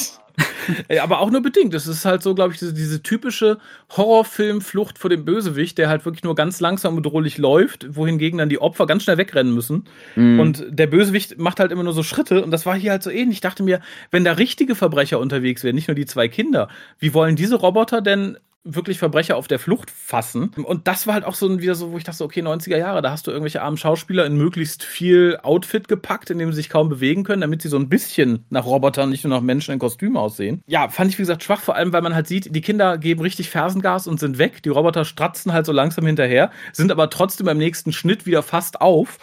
aber auch nur bedingt. Es ist halt so, glaube ich, diese, diese typische Horrorfilm-Flucht vor dem Bösewicht, der halt wirklich nur ganz langsam und bedrohlich läuft, wohingegen dann die Opfer ganz schnell wegrennen müssen. Mm. Und der Bösewicht macht halt immer nur so Schritte. Und das war hier halt so ähnlich. Ich dachte mir, wenn da richtige Verbrecher unterwegs wären, nicht nur die zwei Kinder, wie wollen diese Roboter denn wirklich Verbrecher auf der Flucht fassen. Und das war halt auch so wieder so, wo ich dachte, okay, 90er Jahre, da hast du irgendwelche armen Schauspieler in möglichst viel Outfit gepackt, in dem sie sich kaum bewegen können, damit sie so ein bisschen nach Robotern, nicht nur nach Menschen in Kostümen aussehen. Ja, fand ich, wie gesagt, schwach, vor allem, weil man halt sieht, die Kinder geben richtig Fersengas und sind weg. Die Roboter stratzen halt so langsam hinterher, sind aber trotzdem beim nächsten Schnitt wieder fast auf.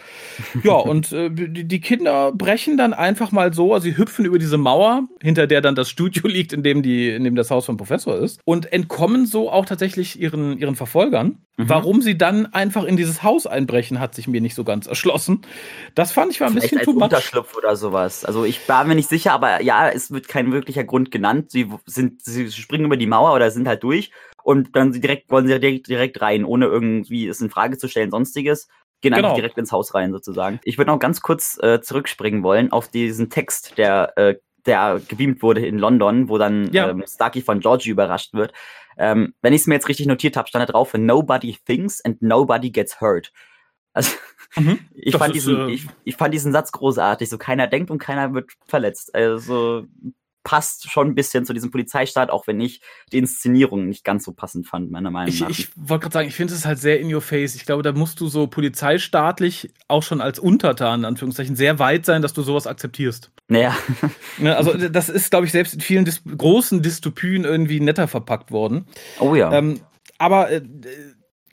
Ja, und äh, die Kinder brechen dann einfach mal so, also sie hüpfen über diese Mauer, hinter der dann das Studio liegt, in dem, die, in dem das Haus vom Professor ist, und entkommen so auch tatsächlich ihren, ihren Verfolgern. Mhm. Warum sie dann einfach in dieses Haus einbrechen, hat sich mir nicht so ganz erschlossen. Das fand ich war ein Vielleicht bisschen too Unterschlupf oder sowas. Also ich war mir nicht sicher, aber ja, es wird kein wirklicher Grund genannt. Sie sind, sie springen über die Mauer oder sind halt durch und dann direkt wollen sie direkt, direkt rein, ohne irgendwie es in Frage zu stellen, sonstiges. Gehen genau. einfach direkt ins Haus rein, sozusagen. Ich würde noch ganz kurz äh, zurückspringen wollen auf diesen Text, der äh, der gebeamt wurde in London, wo dann ja. ähm, Starkey von Georgie überrascht wird. Ähm, wenn ich es mir jetzt richtig notiert habe, stand da drauf, nobody thinks and nobody gets hurt. Also mhm, ich, fand ist, diesen, äh, ich, ich, fand diesen Satz großartig. So keiner denkt und keiner wird verletzt. Also passt schon ein bisschen zu diesem Polizeistaat, auch wenn ich die Inszenierung nicht ganz so passend fand, meiner Meinung nach. Ich, ich wollte gerade sagen, ich finde es halt sehr in your face. Ich glaube, da musst du so polizeistaatlich auch schon als Untertan, in Anführungszeichen, sehr weit sein, dass du sowas akzeptierst. Naja. Ne, also das ist, glaube ich, selbst in vielen Dis großen Dystopien irgendwie netter verpackt worden. Oh ja. Ähm, aber äh,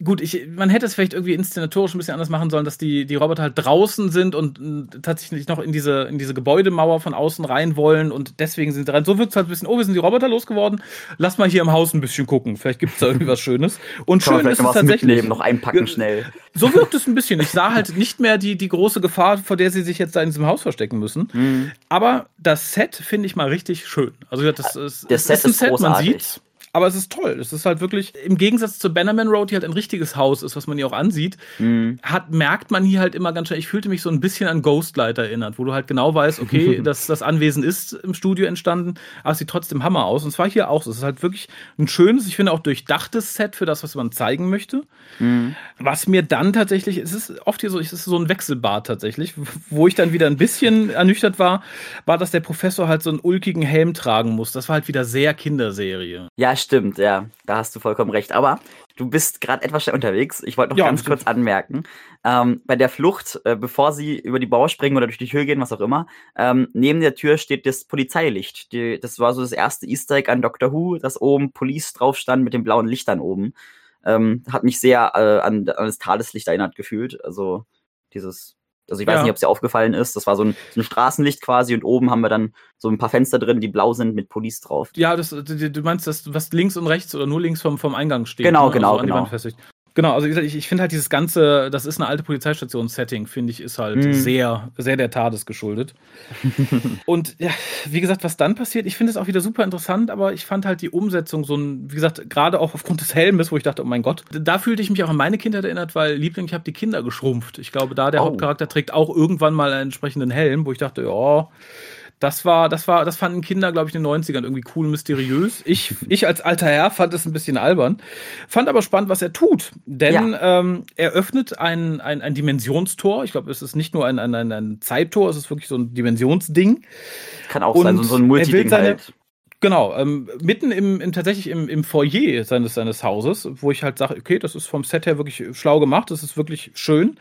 Gut, ich, man hätte es vielleicht irgendwie inszenatorisch ein bisschen anders machen sollen, dass die, die Roboter halt draußen sind und äh, tatsächlich noch in diese, in diese Gebäudemauer von außen rein wollen und deswegen sind sie rein. So wirkt es halt ein bisschen, oh, wir sind die Roboter losgeworden, lass mal hier im Haus ein bisschen gucken. Vielleicht gibt es da irgendwie was Schönes. Und schön ist es tatsächlich. Mitnehmen, noch einpacken schnell. So wirkt es ein bisschen. Ich sah halt nicht mehr die, die große Gefahr, vor der sie sich jetzt da in diesem Haus verstecken müssen. Mhm. Aber das Set finde ich mal richtig schön. Also das, das, das Set ist ein Set, großartig. man sieht's. Aber es ist toll. Es ist halt wirklich, im Gegensatz zu Bannerman Road, die halt ein richtiges Haus ist, was man hier auch ansieht, mhm. hat, merkt man hier halt immer ganz schnell, ich fühlte mich so ein bisschen an Ghostlight erinnert, wo du halt genau weißt, okay, dass das Anwesen ist im Studio entstanden, aber es sieht trotzdem Hammer aus. Und zwar hier auch so. Es ist halt wirklich ein schönes, ich finde auch durchdachtes Set für das, was man zeigen möchte. Mhm. Was mir dann tatsächlich, es ist oft hier so, es ist so ein Wechselbad tatsächlich, wo ich dann wieder ein bisschen ernüchtert war, war, dass der Professor halt so einen ulkigen Helm tragen muss. Das war halt wieder sehr Kinderserie. Ja, stimmt, ja, da hast du vollkommen recht. Aber du bist gerade etwas schnell unterwegs. Ich wollte noch ja, ganz kurz anmerken. Ähm, bei der Flucht, äh, bevor sie über die Mauer springen oder durch die Höhe gehen, was auch immer, ähm, neben der Tür steht das Polizeilicht. Die, das war so das erste Easter Egg an Doctor Who, dass oben Police drauf stand mit den blauen Lichtern oben. Ähm, hat mich sehr äh, an, an das Tageslicht erinnert gefühlt. Also dieses also ich weiß ja. nicht, ob es dir aufgefallen ist. Das war so ein, so ein, Straßenlicht quasi und oben haben wir dann so ein paar Fenster drin, die blau sind mit Police drauf. Ja, das, du meinst das, was links und rechts oder nur links vom, vom Eingang steht. Genau, ne? genau, also genau. Genau, also ich, ich finde halt dieses ganze, das ist eine alte Polizeistation-Setting, finde ich, ist halt mm. sehr, sehr der Tades geschuldet. und ja, wie gesagt, was dann passiert, ich finde es auch wieder super interessant, aber ich fand halt die Umsetzung so ein, wie gesagt, gerade auch aufgrund des Helmes, wo ich dachte, oh mein Gott, da fühlte ich mich auch an meine Kindheit erinnert, weil Liebling, ich habe die Kinder geschrumpft. Ich glaube, da der oh. Hauptcharakter trägt auch irgendwann mal einen entsprechenden Helm, wo ich dachte, ja, das war, das war, das fanden Kinder, glaube ich, in den 90ern irgendwie cool, mysteriös. Ich, ich als alter Herr fand es ein bisschen albern. Fand aber spannend, was er tut. Denn ja. ähm, er öffnet ein, ein, ein Dimensionstor. Ich glaube, es ist nicht nur ein, ein, ein, ein Zeittor, es ist wirklich so ein Dimensionsding. Kann auch Und sein, so, so ein Multiding halt. Genau, ähm, mitten im, im tatsächlich im, im Foyer seines, seines Hauses, wo ich halt sage, okay, das ist vom Set her wirklich schlau gemacht, das ist wirklich schön.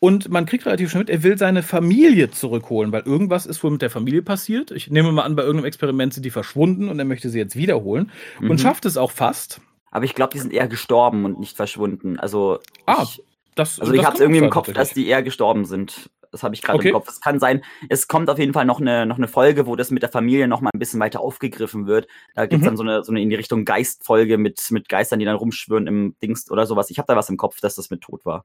Und man kriegt relativ schnell mit, er will seine Familie zurückholen, weil irgendwas ist wohl mit der Familie passiert. Ich nehme mal an, bei irgendeinem Experiment sind die verschwunden und er möchte sie jetzt wiederholen mhm. und schafft es auch fast. Aber ich glaube, die sind eher gestorben und nicht verschwunden. Also ah, ich, das, also das ich habe es irgendwie im Kopf, dass die eher gestorben sind. Das habe ich gerade okay. im Kopf. Es kann sein, es kommt auf jeden Fall noch eine, noch eine Folge, wo das mit der Familie noch mal ein bisschen weiter aufgegriffen wird. Da gibt's mhm. dann so eine, so eine in die Richtung Geistfolge mit, mit Geistern, die dann rumschwören im Dings oder sowas. Ich habe da was im Kopf, dass das mit tot war.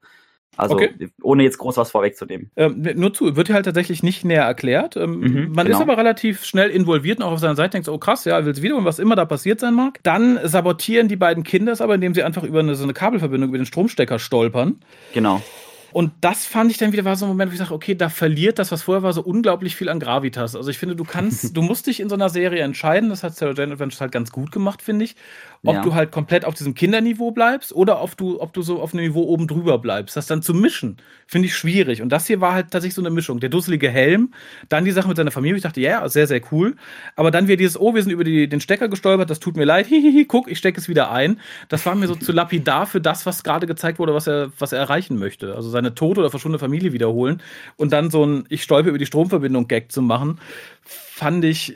Also okay. ohne jetzt groß was vorwegzunehmen. Ähm, nur zu, wird halt tatsächlich nicht näher erklärt. Ähm, mhm, man genau. ist aber relativ schnell involviert und auch auf seiner Seite denkt, oh krass, ja, will es wieder und was immer da passiert sein mag. Dann sabotieren die beiden Kinder es aber, indem sie einfach über eine, so eine Kabelverbindung, über den Stromstecker stolpern. Genau. Und das fand ich dann wieder war so ein Moment, wo ich sage, okay, da verliert das, was vorher war, so unglaublich viel an Gravitas. Also ich finde, du kannst, du musst dich in so einer Serie entscheiden. Das hat Sarah Jane Adventures halt ganz gut gemacht, finde ich ob ja. du halt komplett auf diesem Kinderniveau bleibst oder ob du, ob du so auf einem Niveau oben drüber bleibst. Das dann zu mischen, finde ich schwierig. Und das hier war halt tatsächlich so eine Mischung. Der dusselige Helm, dann die Sache mit seiner Familie. Ich dachte, ja, yeah, sehr, sehr cool. Aber dann wieder dieses, oh, wir sind über die, den Stecker gestolpert, das tut mir leid, hihihi, guck, ich stecke es wieder ein. Das war mir so zu lapidar für das, was gerade gezeigt wurde, was er, was er erreichen möchte. Also seine tote oder verschwundene Familie wiederholen und dann so ein, ich stolpe über die Stromverbindung Gag zu machen, fand ich,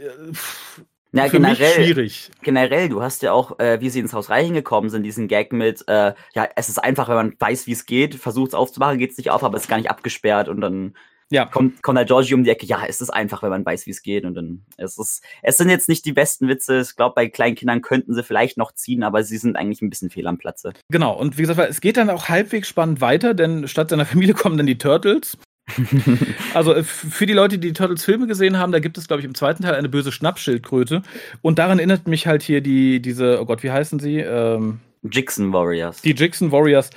ja, für generell, schwierig. Generell, du hast ja auch, äh, wie sie ins Haus reingekommen sind, diesen Gag mit, äh, ja, es ist einfach, wenn man weiß, wie es geht, versucht es aufzumachen, geht es nicht auf, aber es ist gar nicht abgesperrt und dann ja. kommt, kommt halt Georgie um die Ecke, ja, es ist einfach, wenn man weiß, wie es geht und dann, es ist, es sind jetzt nicht die besten Witze, ich glaube, bei kleinen Kindern könnten sie vielleicht noch ziehen, aber sie sind eigentlich ein bisschen fehl am Platze. Genau, und wie gesagt, es geht dann auch halbwegs spannend weiter, denn statt seiner Familie kommen dann die Turtles also äh, für die Leute, die die Turtles Filme gesehen haben, da gibt es, glaube ich, im zweiten Teil eine böse Schnappschildkröte. Und daran erinnert mich halt hier die, diese, oh Gott, wie heißen sie? Ähm, Jixon Warriors. Die Jixon Warriors.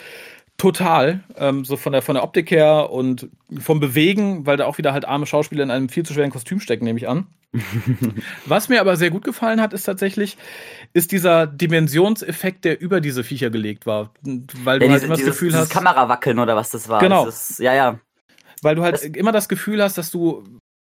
Total, ähm, so von der, von der Optik her und vom Bewegen, weil da auch wieder halt arme Schauspieler in einem viel zu schweren Kostüm stecken, nehme ich an. Was mir aber sehr gut gefallen hat, ist tatsächlich, ist dieser Dimensionseffekt, der über diese Viecher gelegt war. Weil du ja, halt immer das Gefühl hast. Kamerawackeln oder was das war. Genau. Ist, ja, ja weil du halt das immer das Gefühl hast, dass du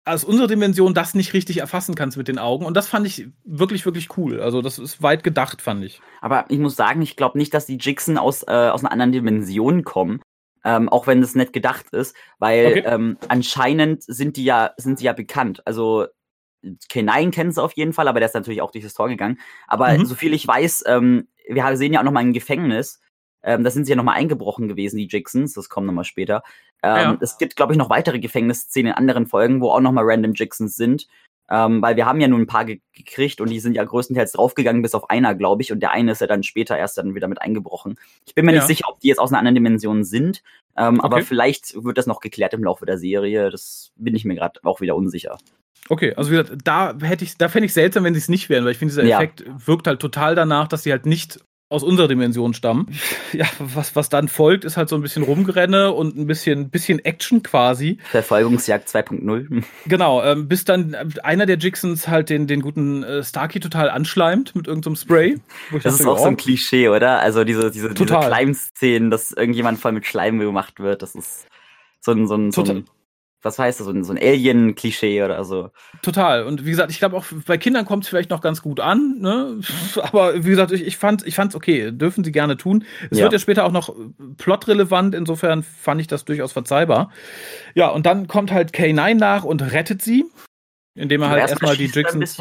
aus unserer Dimension das nicht richtig erfassen kannst mit den Augen. Und das fand ich wirklich, wirklich cool. Also das ist weit gedacht, fand ich. Aber ich muss sagen, ich glaube nicht, dass die Jixen aus, äh, aus einer anderen Dimension kommen. Ähm, auch wenn es nett gedacht ist, weil okay. ähm, anscheinend sind die ja, sind sie ja bekannt. Also K9 kennen sie auf jeden Fall, aber der ist natürlich auch durch das Tor gegangen. Aber mhm. soviel ich weiß, ähm, wir sehen ja auch noch mal ein Gefängnis ähm, da sind sie ja nochmal eingebrochen gewesen, die Jixons. Das kommt nochmal später. Ähm, ja. Es gibt, glaube ich, noch weitere Gefängnisszenen in anderen Folgen, wo auch nochmal random Jixons sind. Ähm, weil wir haben ja nun ein paar ge gekriegt und die sind ja größtenteils draufgegangen, bis auf einer, glaube ich. Und der eine ist ja dann später erst dann wieder mit eingebrochen. Ich bin mir ja. nicht sicher, ob die jetzt aus einer anderen Dimension sind. Ähm, okay. Aber vielleicht wird das noch geklärt im Laufe der Serie. Das bin ich mir gerade auch wieder unsicher. Okay, also wie gesagt, da hätte ich, da fände ich seltsam, wenn sie es nicht wären, weil ich finde, dieser Effekt ja. wirkt halt total danach, dass sie halt nicht aus unserer Dimension stammen. Ja, was, was dann folgt, ist halt so ein bisschen Rumgerenne und ein bisschen, bisschen Action quasi. Verfolgungsjagd 2.0. Genau, ähm, bis dann einer der Jixons halt den, den guten äh, Starkey total anschleimt mit irgendeinem so Spray. das dachte, ist auch oh. so ein Klischee, oder? Also diese, diese, diese Schleimszenen, dass irgendjemand voll mit Schleim gemacht wird, das ist so ein, so ein, so ein was heißt das, so ein, so ein Alien-Klischee oder so. Total. Und wie gesagt, ich glaube auch bei Kindern kommt es vielleicht noch ganz gut an, ne? Aber wie gesagt, ich, ich fand ich okay, dürfen sie gerne tun. Es ja. wird ja später auch noch plotrelevant, insofern fand ich das durchaus verzeihbar. Ja, und dann kommt halt K9 nach und rettet sie, indem er also halt erstmal die Jixons.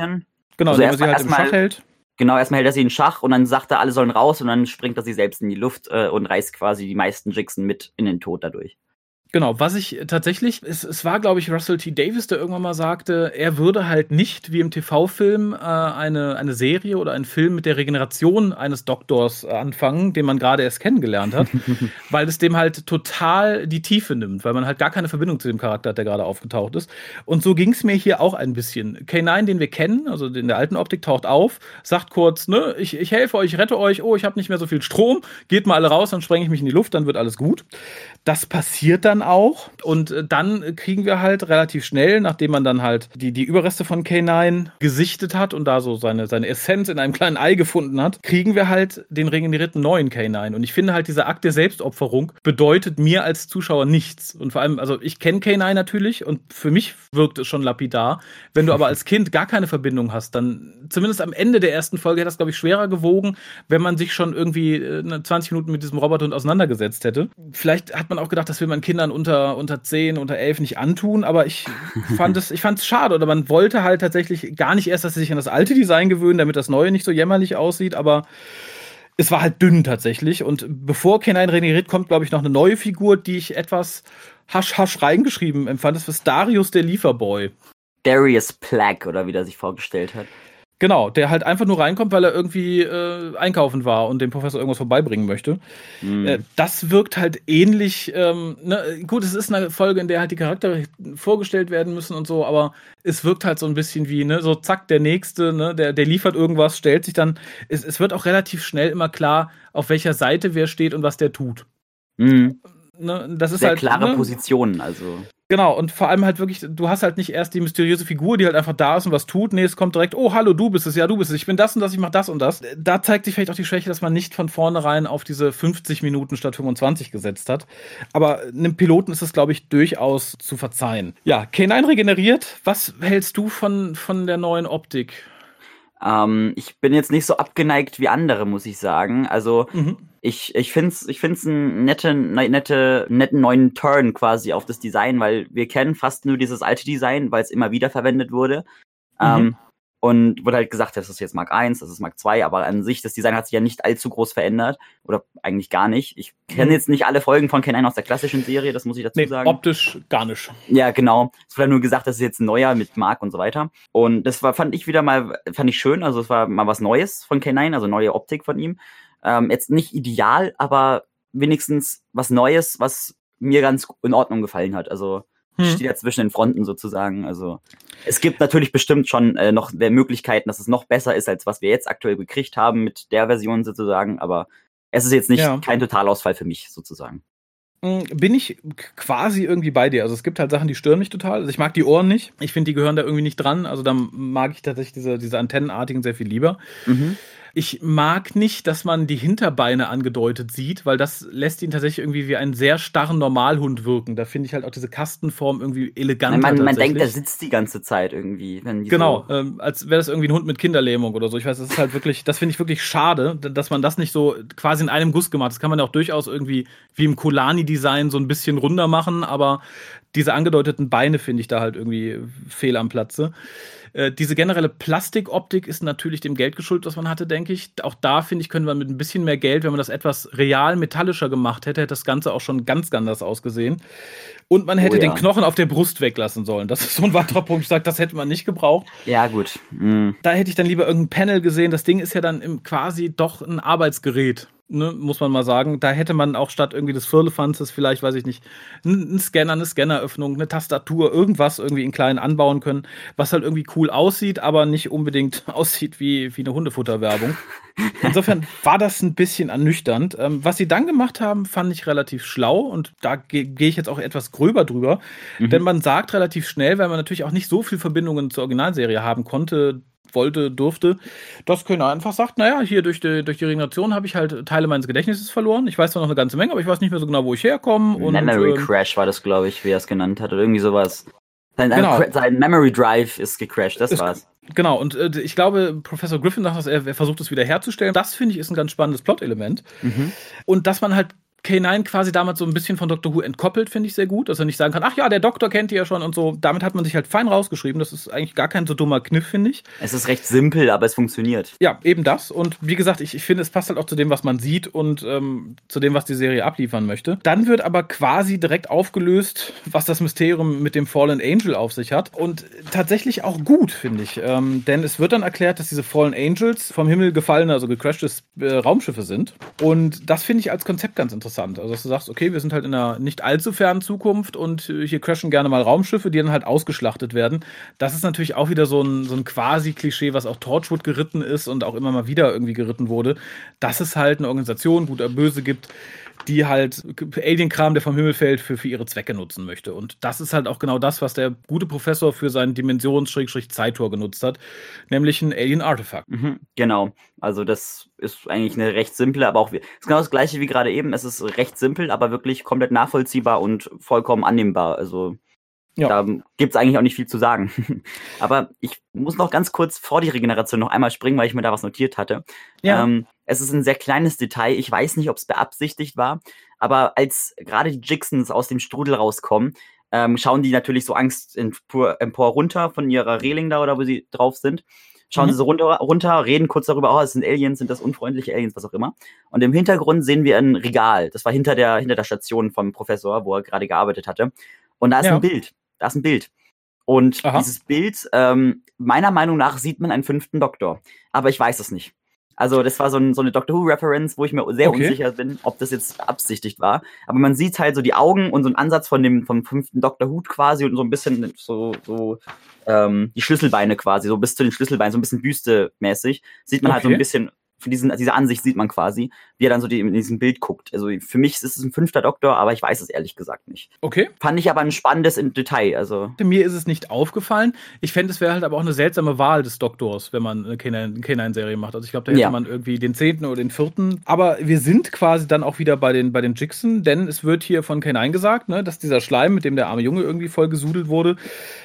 Genau, also indem er sie halt im Schach hält. Genau, erstmal hält er sie in Schach und dann sagt er, alle sollen raus und dann springt er sie selbst in die Luft äh, und reißt quasi die meisten Jixen mit in den Tod dadurch. Genau, was ich tatsächlich, es, es war, glaube ich, Russell T. Davis, der irgendwann mal sagte, er würde halt nicht wie im TV-Film äh, eine, eine Serie oder einen Film mit der Regeneration eines Doktors äh, anfangen, den man gerade erst kennengelernt hat, weil es dem halt total die Tiefe nimmt, weil man halt gar keine Verbindung zu dem Charakter hat, der gerade aufgetaucht ist. Und so ging es mir hier auch ein bisschen. K9, den wir kennen, also in der alten Optik, taucht auf, sagt kurz, ne, ich, ich helfe euch, ich rette euch, oh, ich habe nicht mehr so viel Strom, geht mal alle raus, dann sprenge ich mich in die Luft, dann wird alles gut. Das passiert dann auch. Und äh, dann kriegen wir halt relativ schnell, nachdem man dann halt die, die Überreste von K9 gesichtet hat und da so seine, seine Essenz in einem kleinen Ei gefunden hat, kriegen wir halt den regenerierten neuen K9. Und ich finde halt, dieser Akt der Selbstopferung bedeutet mir als Zuschauer nichts. Und vor allem, also ich kenne K9 natürlich und für mich wirkt es schon lapidar. Wenn du aber als Kind gar keine Verbindung hast, dann zumindest am Ende der ersten Folge hätte das, glaube ich, schwerer gewogen, wenn man sich schon irgendwie 20 äh, Minuten mit diesem Roboterhund auseinandergesetzt hätte. Vielleicht hat man auch gedacht, das will man Kindern unter, unter 10, unter 11 nicht antun, aber ich fand es, ich fand es schade. Oder man wollte halt tatsächlich gar nicht erst, dass sie sich an das alte Design gewöhnen, damit das neue nicht so jämmerlich aussieht, aber es war halt dünn tatsächlich. Und bevor Kenan regeneriert, kommt, glaube ich, noch eine neue Figur, die ich etwas hasch hasch reingeschrieben empfand. Das ist Darius der Lieferboy. Darius Plague, oder wie der sich vorgestellt hat. Genau, der halt einfach nur reinkommt, weil er irgendwie äh, einkaufen war und dem Professor irgendwas vorbeibringen möchte. Mhm. Äh, das wirkt halt ähnlich. Ähm, ne? Gut, es ist eine Folge, in der halt die Charaktere vorgestellt werden müssen und so, aber es wirkt halt so ein bisschen wie, ne, so zack, der nächste, ne, der, der liefert irgendwas, stellt sich dann. Es, es wird auch relativ schnell immer klar, auf welcher Seite wer steht und was der tut. Mhm. Ne, das ist Sehr halt, klare ne? Positionen, also. Genau, und vor allem halt wirklich, du hast halt nicht erst die mysteriöse Figur, die halt einfach da ist und was tut. Nee, es kommt direkt, oh, hallo, du bist es, ja, du bist es, ich bin das und das, ich mach das und das. Da zeigt sich vielleicht auch die Schwäche, dass man nicht von vornherein auf diese 50 Minuten statt 25 gesetzt hat. Aber einem Piloten ist es, glaube ich, durchaus zu verzeihen. Ja, K9 regeneriert. Was hältst du von, von der neuen Optik? Ähm, ich bin jetzt nicht so abgeneigt wie andere, muss ich sagen. Also mhm. Ich, ich finde es ich find's einen nette, ne, nette, netten neuen Turn quasi auf das Design, weil wir kennen fast nur dieses alte Design, weil es immer wieder verwendet wurde. Mhm. Ähm, und wurde halt gesagt, das ist jetzt Mark 1, das ist Mark 2, aber an sich, das Design hat sich ja nicht allzu groß verändert. Oder eigentlich gar nicht. Ich kenne mhm. jetzt nicht alle Folgen von Ken 1 aus der klassischen Serie, das muss ich dazu nee, sagen. Optisch gar nicht. Ja, genau. Es wurde nur gesagt, das ist jetzt ein neuer mit Mark und so weiter. Und das war, fand ich wieder mal, fand ich schön. Also es war mal was Neues von K9, also neue Optik von ihm. Ähm, jetzt nicht ideal, aber wenigstens was Neues, was mir ganz in Ordnung gefallen hat. Also hm. steht ja zwischen den Fronten sozusagen. Also es gibt natürlich bestimmt schon äh, noch Möglichkeiten, dass es noch besser ist, als was wir jetzt aktuell gekriegt haben mit der Version sozusagen, aber es ist jetzt nicht ja. kein Totalausfall für mich sozusagen. Hm, bin ich quasi irgendwie bei dir. Also es gibt halt Sachen, die stören mich total. Also ich mag die Ohren nicht. Ich finde, die gehören da irgendwie nicht dran. Also da mag ich tatsächlich diese, diese Antennenartigen sehr viel lieber. Mhm. Ich mag nicht, dass man die Hinterbeine angedeutet sieht, weil das lässt ihn tatsächlich irgendwie wie einen sehr starren Normalhund wirken. Da finde ich halt auch diese Kastenform irgendwie elegant. Man, man denkt, er sitzt die ganze Zeit irgendwie. genau, so ähm, als wäre das irgendwie ein Hund mit Kinderlähmung oder so. Ich weiß, das ist halt wirklich, das finde ich wirklich schade, dass man das nicht so quasi in einem Guss gemacht hat. Das kann man ja auch durchaus irgendwie wie im Kolani-Design so ein bisschen runder machen, aber diese angedeuteten Beine finde ich da halt irgendwie fehl am Platze. Äh, diese generelle Plastikoptik ist natürlich dem Geld geschuldet, was man hatte, denke ich. Auch da, finde ich, können wir mit ein bisschen mehr Geld, wenn man das etwas real metallischer gemacht hätte, hätte das Ganze auch schon ganz anders ausgesehen. Und man hätte oh, ja. den Knochen auf der Brust weglassen sollen. Das ist so ein weiterer Punkt. Ich sage, das hätte man nicht gebraucht. Ja, gut. Mhm. Da hätte ich dann lieber irgendein Panel gesehen. Das Ding ist ja dann quasi doch ein Arbeitsgerät ne, muss man mal sagen. Da hätte man auch statt irgendwie des Firlefanzes vielleicht, weiß ich nicht, einen Scanner, eine Scanneröffnung, eine Tastatur, irgendwas irgendwie in klein anbauen können, was halt irgendwie cool aussieht, aber nicht unbedingt aussieht wie, wie eine Hundefutterwerbung. Insofern war das ein bisschen ernüchternd. Ähm, was sie dann gemacht haben, fand ich relativ schlau und da gehe geh ich jetzt auch etwas gröber drüber. Mhm. Denn man sagt relativ schnell, weil man natürlich auch nicht so viel Verbindungen zur Originalserie haben konnte, wollte, durfte, dass Könner einfach sagt, naja, hier durch die, durch die Regeneration habe ich halt Teile meines Gedächtnisses verloren. Ich weiß zwar noch eine ganze Menge, aber ich weiß nicht mehr so genau, wo ich herkomme. Und, Memory ähm, Crash war das, glaube ich, wie er es genannt hat, oder irgendwie sowas. Sein, genau. sein Memory Drive ist gecrashed, das ist, war's. Genau, und äh, ich glaube, Professor Griffin sagt, dass er, er versucht es wieder herzustellen. Das finde ich ist ein ganz spannendes Plot-Element. Mhm. Und dass man halt K9 quasi damals so ein bisschen von Doctor Who entkoppelt, finde ich sehr gut, dass er nicht sagen kann, ach ja, der Doktor kennt die ja schon und so. Damit hat man sich halt fein rausgeschrieben. Das ist eigentlich gar kein so dummer Kniff, finde ich. Es ist recht simpel, aber es funktioniert. Ja, eben das. Und wie gesagt, ich, ich finde, es passt halt auch zu dem, was man sieht und ähm, zu dem, was die Serie abliefern möchte. Dann wird aber quasi direkt aufgelöst, was das Mysterium mit dem Fallen Angel auf sich hat. Und tatsächlich auch gut, finde ich. Ähm, denn es wird dann erklärt, dass diese Fallen Angels vom Himmel gefallene, also gecrashte äh, Raumschiffe sind. Und das finde ich als Konzept ganz interessant interessant. Also, dass du sagst, okay, wir sind halt in einer nicht allzu fernen Zukunft und äh, hier crashen gerne mal Raumschiffe, die dann halt ausgeschlachtet werden. Das ist natürlich auch wieder so ein, so ein Quasi-Klischee, was auch Torchwood geritten ist und auch immer mal wieder irgendwie geritten wurde, dass es halt eine Organisation, gut oder böse gibt, die halt Alien-Kram, der vom Himmel fällt, für, für ihre Zwecke nutzen möchte. Und das ist halt auch genau das, was der gute Professor für sein Dimensions-Zeittor genutzt hat, nämlich ein Alien-Artefakt. Mhm, genau. Also das ist eigentlich eine recht simple, aber auch ist genau das gleiche wie gerade eben. Es ist recht simpel, aber wirklich komplett nachvollziehbar und vollkommen annehmbar. Also ja. Da gibt's eigentlich auch nicht viel zu sagen. Aber ich muss noch ganz kurz vor die Regeneration noch einmal springen, weil ich mir da was notiert hatte. Ja. Ähm, es ist ein sehr kleines Detail. Ich weiß nicht, ob es beabsichtigt war, aber als gerade die Jixons aus dem Strudel rauskommen, ähm, schauen die natürlich so Angst empor, empor runter von ihrer Reling da oder wo sie drauf sind. Schauen mhm. sie so runter, runter, reden kurz darüber, oh, es sind Aliens, sind das unfreundliche Aliens, was auch immer. Und im Hintergrund sehen wir ein Regal. Das war hinter der, hinter der Station vom Professor, wo er gerade gearbeitet hatte. Und da ist ja. ein Bild da ist ein Bild. Und Aha. dieses Bild, ähm, meiner Meinung nach sieht man einen fünften Doktor. Aber ich weiß es nicht. Also das war so, ein, so eine Doctor Who-Reference, wo ich mir sehr okay. unsicher bin, ob das jetzt beabsichtigt war. Aber man sieht halt so die Augen und so einen Ansatz von dem vom fünften Doctor Who quasi und so ein bisschen so, so ähm, die Schlüsselbeine quasi, so bis zu den Schlüsselbeinen, so ein bisschen büstemäßig. Sieht man okay. halt so ein bisschen von diesen, diese Ansicht sieht man quasi, wie er dann so die, in diesem Bild guckt. Also für mich ist es ein fünfter Doktor, aber ich weiß es ehrlich gesagt nicht. Okay. Fand ich aber ein spannendes Detail. Also. Mir ist es nicht aufgefallen. Ich fände, es wäre halt aber auch eine seltsame Wahl des Doktors, wenn man eine K9-Serie macht. Also ich glaube, da hätte ja. man irgendwie den zehnten oder den vierten. Aber wir sind quasi dann auch wieder bei den, bei den Jixen, denn es wird hier von K9 gesagt, ne, dass dieser Schleim, mit dem der arme Junge irgendwie voll gesudelt wurde,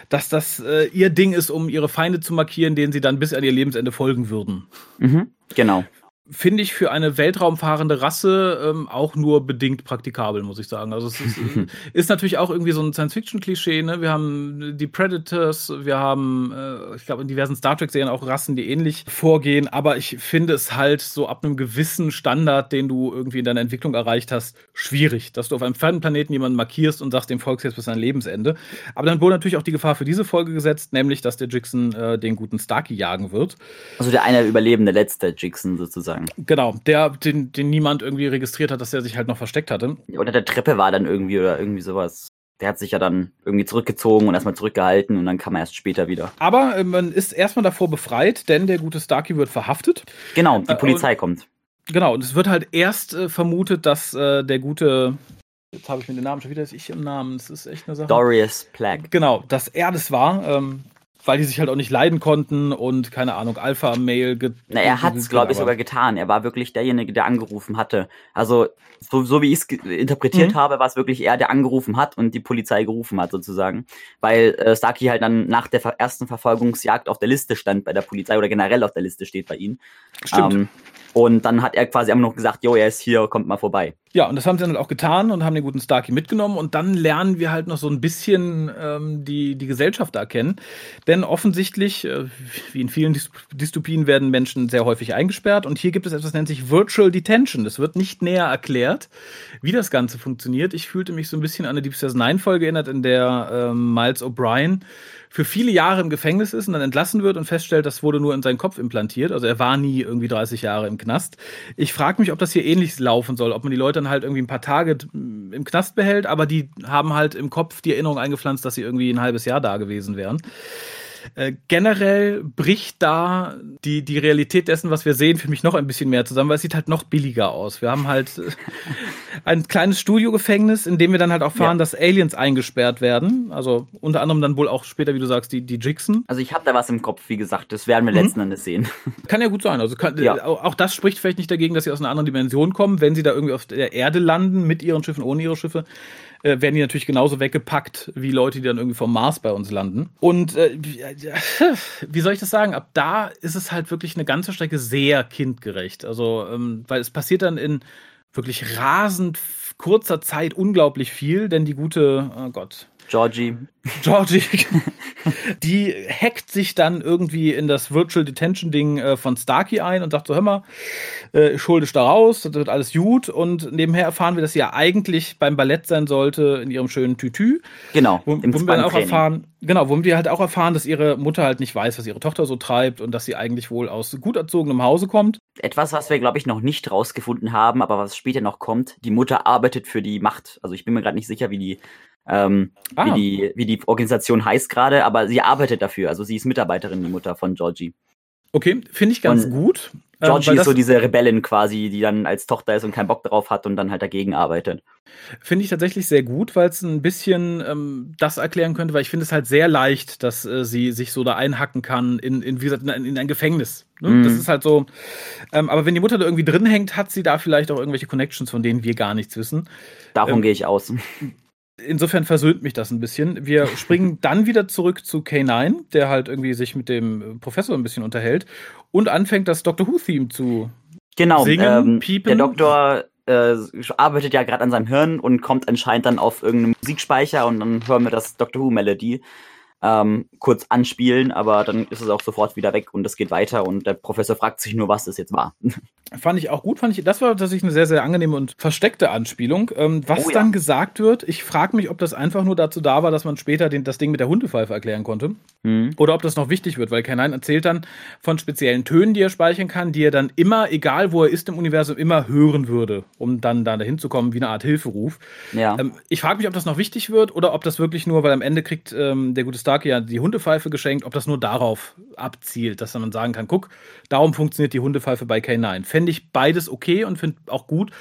dass das äh, ihr Ding ist, um ihre Feinde zu markieren, denen sie dann bis an ihr Lebensende folgen würden. Mhm. Genau finde ich für eine weltraumfahrende Rasse ähm, auch nur bedingt praktikabel, muss ich sagen. Also es ist, ist natürlich auch irgendwie so ein Science-Fiction-Klischee. Ne? Wir haben die Predators, wir haben, äh, ich glaube, in diversen Star Trek-Serien auch Rassen, die ähnlich vorgehen. Aber ich finde es halt so ab einem gewissen Standard, den du irgendwie in deiner Entwicklung erreicht hast, schwierig, dass du auf einem fernen Planeten jemanden markierst und sagst, dem folgst jetzt bis sein Lebensende. Aber dann wurde natürlich auch die Gefahr für diese Folge gesetzt, nämlich, dass der Jixon äh, den guten Starkey jagen wird. Also der eine überlebende letzte Jixon sozusagen sagen. Genau, der, den, den niemand irgendwie registriert hat, dass er sich halt noch versteckt hatte. Oder der Treppe war dann irgendwie oder irgendwie sowas. Der hat sich ja dann irgendwie zurückgezogen und erstmal zurückgehalten und dann kam er erst später wieder. Aber äh, man ist erstmal davor befreit, denn der gute Starkey wird verhaftet. Genau, die Polizei äh, kommt. Genau, und es wird halt erst äh, vermutet, dass äh, der gute Jetzt habe ich mir den Namen schon wieder, ist ich im Namen. Das ist echt eine Sache. Dorius Plague. Genau, dass er das war. Ähm, weil die sich halt auch nicht leiden konnten und keine Ahnung, Alpha-Mail. Na, er hat es, glaube ich, sogar getan. Er war wirklich derjenige, der angerufen hatte. Also, so, so wie ich es interpretiert mhm. habe, war es wirklich er, der angerufen hat und die Polizei gerufen hat, sozusagen. Weil äh, Starkey halt dann nach der ersten Verfolgungsjagd auf der Liste stand bei der Polizei oder generell auf der Liste steht bei ihnen. Stimmt. Ähm, und dann hat er quasi einfach noch gesagt, jo, er ist hier, kommt mal vorbei. Ja, und das haben sie dann halt auch getan und haben den guten Starkey mitgenommen. Und dann lernen wir halt noch so ein bisschen ähm, die, die Gesellschaft da kennen. Denn offensichtlich, äh, wie in vielen Dystopien, werden Menschen sehr häufig eingesperrt. Und hier gibt es etwas, das nennt sich Virtual Detention. Das wird nicht näher erklärt, wie das Ganze funktioniert. Ich fühlte mich so ein bisschen an eine Deep Space Nine-Folge erinnert, in der ähm, Miles O'Brien für viele Jahre im Gefängnis ist und dann entlassen wird und feststellt, das wurde nur in seinen Kopf implantiert. Also er war nie irgendwie 30 Jahre im Knast. Ich frage mich, ob das hier ähnlich laufen soll, ob man die Leute dann halt irgendwie ein paar Tage im Knast behält, aber die haben halt im Kopf die Erinnerung eingepflanzt, dass sie irgendwie ein halbes Jahr da gewesen wären. Äh, generell bricht da die, die Realität dessen, was wir sehen, für mich noch ein bisschen mehr zusammen, weil es sieht halt noch billiger aus. Wir haben halt äh, ein kleines Studiogefängnis, in dem wir dann halt auch fahren, ja. dass Aliens eingesperrt werden. Also unter anderem dann wohl auch später, wie du sagst, die, die Jixen. Also ich habe da was im Kopf, wie gesagt, das werden wir mhm. letzten Endes sehen. Kann ja gut sein. Also kann, ja. auch das spricht vielleicht nicht dagegen, dass sie aus einer anderen Dimension kommen, wenn sie da irgendwie auf der Erde landen, mit ihren Schiffen, ohne ihre Schiffe äh, werden die natürlich genauso weggepackt wie Leute, die dann irgendwie vom Mars bei uns landen. Und äh, wie soll ich das sagen? Ab da ist es halt wirklich eine ganze Strecke sehr kindgerecht. Also, ähm, weil es passiert dann in wirklich rasend kurzer Zeit unglaublich viel, denn die gute, oh Gott, Georgie. Georgie. die hackt sich dann irgendwie in das Virtual Detention Ding äh, von Starkey ein und sagt so, hör mal, äh, ich hol dich da raus, das wird alles gut. Und nebenher erfahren wir, dass sie ja eigentlich beim Ballett sein sollte, in ihrem schönen Tütü. Genau, wo, wo wir auch erfahren, Genau, wo wir halt auch erfahren, dass ihre Mutter halt nicht weiß, was ihre Tochter so treibt und dass sie eigentlich wohl aus gut erzogenem Hause kommt. Etwas, was wir, glaube ich, noch nicht rausgefunden haben, aber was später noch kommt. Die Mutter arbeitet für die Macht. Also ich bin mir gerade nicht sicher, wie die ähm, ah. wie, die, wie die Organisation heißt gerade, aber sie arbeitet dafür. Also sie ist Mitarbeiterin, die Mutter von Georgie. Okay, finde ich ganz und gut. Ähm, Georgie ist so diese Rebellin quasi, die dann als Tochter ist und keinen Bock drauf hat und dann halt dagegen arbeitet. Finde ich tatsächlich sehr gut, weil es ein bisschen ähm, das erklären könnte, weil ich finde es halt sehr leicht, dass äh, sie sich so da einhacken kann in, in wie gesagt, in, in ein Gefängnis. Ne? Mm. Das ist halt so. Ähm, aber wenn die Mutter da irgendwie drin hängt, hat sie da vielleicht auch irgendwelche Connections, von denen wir gar nichts wissen. Davon ähm, gehe ich aus insofern versöhnt mich das ein bisschen. Wir springen dann wieder zurück zu K9, der halt irgendwie sich mit dem Professor ein bisschen unterhält und anfängt das Doctor Who-Theme zu genau, singen, ähm, piepen. Der Doktor äh, arbeitet ja gerade an seinem Hirn und kommt anscheinend dann auf irgendeinen Musikspeicher und dann hören wir das Doctor Who-Melodie ähm, kurz anspielen, aber dann ist es auch sofort wieder weg und es geht weiter und der Professor fragt sich nur, was das jetzt war. Fand ich auch gut, fand ich, das war tatsächlich eine sehr, sehr angenehme und versteckte Anspielung. Ähm, was oh, ja. dann gesagt wird, ich frage mich, ob das einfach nur dazu da war, dass man später den, das Ding mit der Hundepfeife erklären konnte. Mhm. Oder ob das noch wichtig wird, weil K9 erzählt dann von speziellen Tönen, die er speichern kann, die er dann immer, egal wo er ist im Universum, immer hören würde, um dann da dahin zu kommen, wie eine Art Hilferuf. Ja. Ähm, ich frage mich, ob das noch wichtig wird oder ob das wirklich nur, weil am Ende kriegt ähm, der gute Stark ja die Hundepfeife geschenkt, ob das nur darauf abzielt, dass man sagen kann, guck, darum funktioniert die Hundepfeife bei K9 fände ich beides okay und finde auch gut,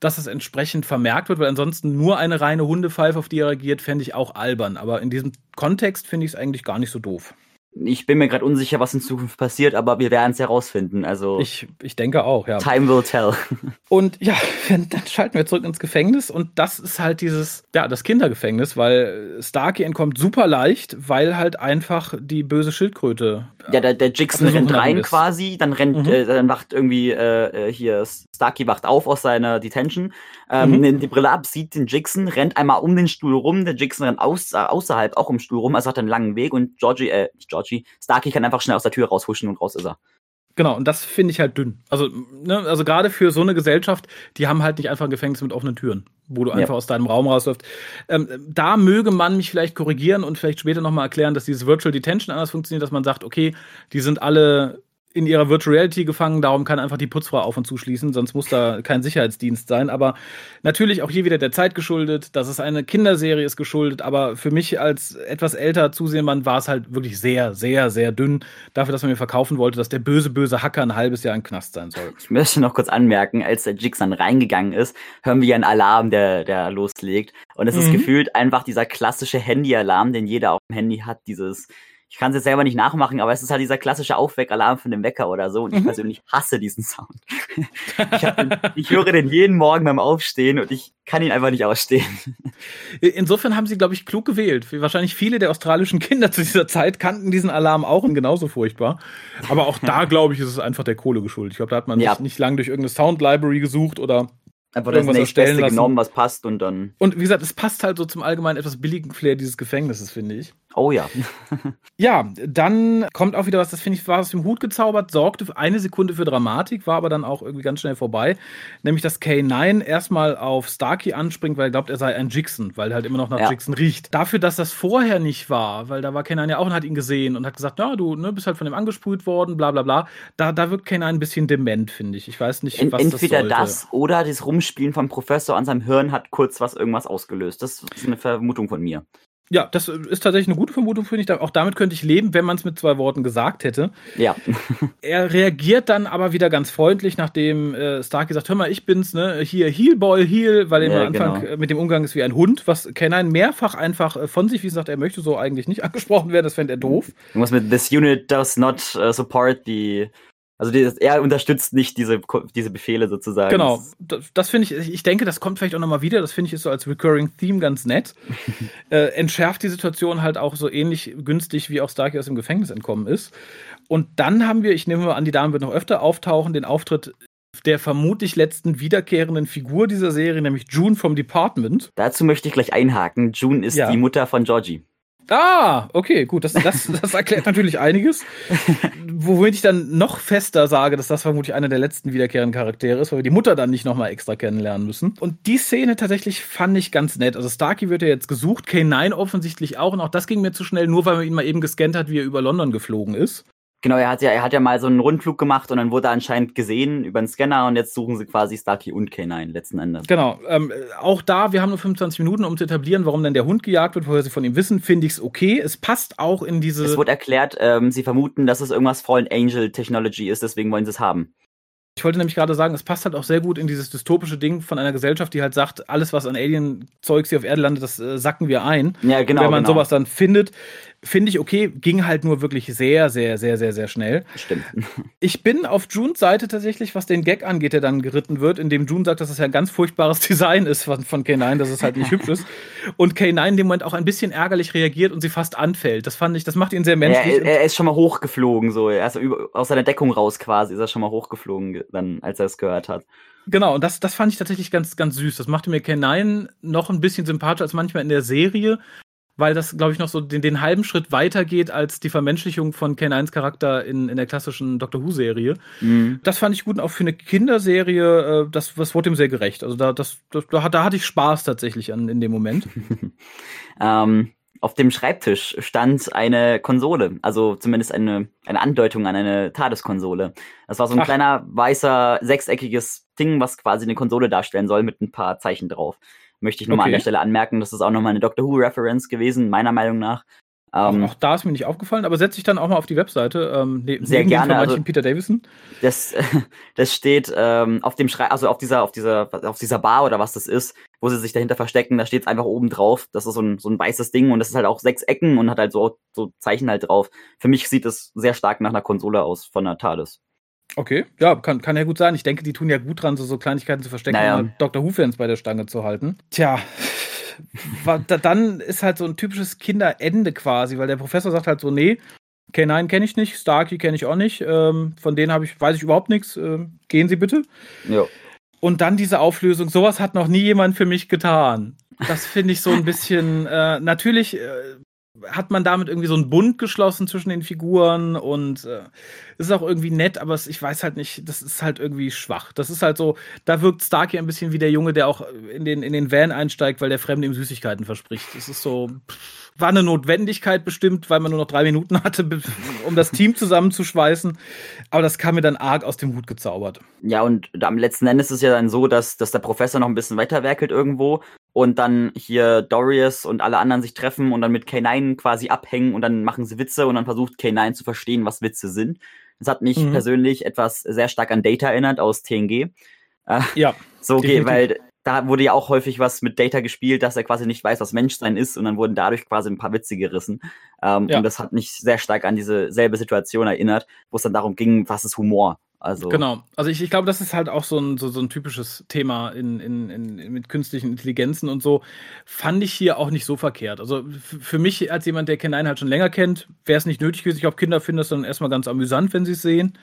dass es entsprechend vermerkt wird, weil ansonsten nur eine reine Hundepfeife, auf die er reagiert, fände ich auch albern. Aber in diesem Kontext finde ich es eigentlich gar nicht so doof ich bin mir gerade unsicher, was in Zukunft passiert, aber wir werden es herausfinden. Also ich, ich denke auch, ja. Time will tell. Und ja, dann schalten wir zurück ins Gefängnis und das ist halt dieses, ja, das Kindergefängnis, weil Starkey entkommt super leicht, weil halt einfach die böse Schildkröte. Ja, der, der Jixon rennt rein ist. quasi, dann rennt, mhm. äh, dann wacht irgendwie äh, äh hier Starkey wacht auf aus seiner Detention, ähm, mhm. nimmt die Brille ab, sieht den Jixon, rennt einmal um den Stuhl rum, der Jixon rennt aus, äh, außerhalb auch um den Stuhl rum, also hat einen langen Weg und Georgie, äh, nicht Georgie, Starkey kann einfach schnell aus der Tür raushuschen und raus ist er. Genau, und das finde ich halt dünn. Also, ne, also gerade für so eine Gesellschaft, die haben halt nicht einfach ein Gefängnis mit offenen Türen, wo du einfach ja. aus deinem Raum rausläufst. Ähm, da möge man mich vielleicht korrigieren und vielleicht später nochmal erklären, dass dieses Virtual Detention anders funktioniert, dass man sagt, okay, die sind alle in ihrer Virtual Reality gefangen, darum kann einfach die Putzfrau auf und zuschließen, sonst muss da kein Sicherheitsdienst sein. Aber natürlich auch hier wieder der Zeit geschuldet, dass es eine Kinderserie ist geschuldet, aber für mich als etwas älter Zusehmann war es halt wirklich sehr, sehr, sehr dünn dafür, dass man mir verkaufen wollte, dass der böse, böse Hacker ein halbes Jahr im Knast sein soll. Ich möchte noch kurz anmerken, als der Jix dann reingegangen ist, hören wir einen Alarm, der, der loslegt. Und es ist mhm. gefühlt einfach dieser klassische Handy-Alarm, den jeder auf dem Handy hat, dieses ich kann es jetzt selber nicht nachmachen, aber es ist halt dieser klassische Aufweckalarm von dem Wecker oder so. Und ich mhm. persönlich hasse diesen Sound. ich, den, ich, höre den jeden Morgen beim Aufstehen und ich kann ihn einfach nicht ausstehen. Insofern haben sie, glaube ich, klug gewählt. Wahrscheinlich viele der australischen Kinder zu dieser Zeit kannten diesen Alarm auch und genauso furchtbar. Aber auch da, glaube ich, ist es einfach der Kohle geschuldet. Ich glaube, da hat man ja. nicht lang durch irgendeine Sound Library gesucht oder Einfach das nächste genommen, was passt und dann. Und wie gesagt, es passt halt so zum allgemeinen etwas billigen Flair dieses Gefängnisses, finde ich. Oh ja. ja, dann kommt auch wieder was, das finde ich, war aus dem Hut gezaubert, sorgte für eine Sekunde für Dramatik, war aber dann auch irgendwie ganz schnell vorbei. Nämlich, dass K9 erstmal auf Starkey anspringt, weil er glaubt, er sei ein Jixon, weil er halt immer noch nach ja. Jixon riecht. Dafür, dass das vorher nicht war, weil da war K9 ja auch und hat ihn gesehen und hat gesagt, ja, du ne, bist halt von ihm angesprüht worden, bla bla bla. Da, da wirkt K9 ein bisschen dement, finde ich. Ich weiß nicht, was Entweder das, Entweder das oder das Rumspielen vom Professor an seinem Hirn hat kurz was irgendwas ausgelöst. Das ist eine Vermutung von mir. Ja, das ist tatsächlich eine gute Vermutung, finde ich. Auch damit könnte ich leben, wenn man es mit zwei Worten gesagt hätte. Ja. er reagiert dann aber wieder ganz freundlich, nachdem äh, Stark gesagt, hör mal, ich bin's, ne? Hier, Heel Boy, Heel, weil er ja, am Anfang genau. mit dem Umgang ist wie ein Hund, was Kenine mehrfach einfach äh, von sich, wie gesagt, er möchte so eigentlich nicht angesprochen werden, das fände er doof. Irgendwas mit This unit does not uh, support the also dieses, er unterstützt nicht diese, diese Befehle sozusagen. Genau, das, das finde ich, ich denke, das kommt vielleicht auch nochmal wieder, das finde ich ist so als Recurring Theme ganz nett. äh, entschärft die Situation halt auch so ähnlich günstig, wie auch Starkey aus dem Gefängnis entkommen ist. Und dann haben wir, ich nehme mal an, die Dame wird noch öfter auftauchen, den Auftritt der vermutlich letzten wiederkehrenden Figur dieser Serie, nämlich June vom Department. Dazu möchte ich gleich einhaken. June ist ja. die Mutter von Georgie. Ah, okay, gut. Das, das, das erklärt natürlich einiges. Womit ich dann noch fester sage, dass das vermutlich einer der letzten wiederkehrenden Charaktere ist, weil wir die Mutter dann nicht nochmal extra kennenlernen müssen. Und die Szene tatsächlich fand ich ganz nett. Also Starkey wird ja jetzt gesucht, K9 offensichtlich auch. Und auch das ging mir zu schnell, nur weil man ihn mal eben gescannt hat, wie er über London geflogen ist. Genau, er hat ja, er hat ja mal so einen Rundflug gemacht und dann wurde er anscheinend gesehen über den Scanner und jetzt suchen sie quasi Starkey und K9 letzten Endes. Genau. Ähm, auch da, wir haben nur 25 Minuten, um zu etablieren, warum denn der Hund gejagt wird, woher sie von ihm wissen, finde ich es okay. Es passt auch in diese. Es wurde erklärt, ähm, sie vermuten, dass es irgendwas Fallen Angel Technology ist, deswegen wollen sie es haben. Ich wollte nämlich gerade sagen, es passt halt auch sehr gut in dieses dystopische Ding von einer Gesellschaft, die halt sagt, alles, was an Alien-Zeugs hier auf Erde landet, das äh, sacken wir ein. Ja, genau. Und wenn man genau. sowas dann findet, finde ich okay, ging halt nur wirklich sehr, sehr, sehr, sehr, sehr schnell. Stimmt. Ich bin auf Junes Seite tatsächlich, was den Gag angeht, der dann geritten wird, indem June sagt, dass es das ja ein ganz furchtbares Design ist von, von K9, dass es halt nicht hübsch ist. Und K9 in dem Moment auch ein bisschen ärgerlich reagiert und sie fast anfällt. Das fand ich, das macht ihn sehr menschlich. Ja, er, er, ist schon mal hochgeflogen, so. Er ist aus seiner Deckung raus quasi, ist er schon mal hochgeflogen, dann, als er es gehört hat. Genau, und das, das fand ich tatsächlich ganz, ganz süß. Das machte mir K9 noch ein bisschen sympathischer als manchmal in der Serie, weil das, glaube ich, noch so den, den, halben Schritt weiter geht als die Vermenschlichung von Ken 1 Charakter in, in der klassischen Doctor Who-Serie. Mhm. Das fand ich gut, auch für eine Kinderserie, äh, das, das wurde ihm sehr gerecht. Also da, das, das, da, da hatte ich Spaß tatsächlich an, in dem Moment. ähm, auf dem Schreibtisch stand eine Konsole, also zumindest eine, eine Andeutung an eine TARDIS-Konsole. Das war so ein Ach. kleiner, weißer, sechseckiges Ding, was quasi eine Konsole darstellen soll mit ein paar Zeichen drauf. Möchte ich nur okay. an der Stelle anmerken, das ist auch nochmal eine Doctor Who-Reference gewesen, meiner Meinung nach. Ähm, auch, da ist mir nicht aufgefallen, aber setze ich dann auch mal auf die Webseite. Ähm, ne, sehr gerne. Also, Peter Davison. Das, das steht ähm, auf dem Schrei, also auf dieser, auf dieser, auf dieser Bar oder was das ist, wo sie sich dahinter verstecken. Da steht es einfach oben drauf. Das ist so ein, so ein weißes Ding und das ist halt auch sechs Ecken und hat halt so, so Zeichen halt drauf. Für mich sieht es sehr stark nach einer Konsole aus von einer TARDIS. Okay, ja, kann, kann ja gut sein. Ich denke, die tun ja gut dran, so, so Kleinigkeiten zu verstecken, naja. um Dr. Who-Fans bei der Stange zu halten. Tja, dann ist halt so ein typisches Kinderende quasi, weil der Professor sagt halt so, nee, K9 kenne ich nicht, Starkey kenne ich auch nicht, ähm, von denen habe ich, weiß ich überhaupt nichts, äh, gehen Sie bitte. Ja. Und dann diese Auflösung, sowas hat noch nie jemand für mich getan. Das finde ich so ein bisschen, äh, natürlich äh, hat man damit irgendwie so einen Bund geschlossen zwischen den Figuren und äh, ist auch irgendwie nett, aber ich weiß halt nicht, das ist halt irgendwie schwach. Das ist halt so, da wirkt Starkey ein bisschen wie der Junge, der auch in den, in den Van einsteigt, weil der Fremde ihm Süßigkeiten verspricht. Das ist so, war eine Notwendigkeit bestimmt, weil man nur noch drei Minuten hatte, um das Team zusammenzuschweißen. Aber das kam mir dann arg aus dem Hut gezaubert. Ja, und am letzten Endes ist es ja dann so, dass, dass der Professor noch ein bisschen weiter werkelt irgendwo und dann hier Dorius und alle anderen sich treffen und dann mit K9 quasi abhängen und dann machen sie Witze und dann versucht K9 zu verstehen, was Witze sind. Das hat mich mhm. persönlich etwas sehr stark an Data erinnert aus TNG. Äh, ja. So geht, weil da wurde ja auch häufig was mit Data gespielt, dass er quasi nicht weiß, was Menschsein ist und dann wurden dadurch quasi ein paar Witze gerissen. Ähm, ja. Und das hat mich sehr stark an diese selbe Situation erinnert, wo es dann darum ging, was ist Humor? Also genau. Also ich, ich glaube, das ist halt auch so ein, so, so ein typisches Thema in, in, in, mit künstlichen Intelligenzen und so. Fand ich hier auch nicht so verkehrt. Also für mich als jemand, der Ken halt schon länger kennt, wäre es nicht nötig gewesen. Ich glaube, Kinder finden das dann erstmal ganz amüsant, wenn sie es sehen.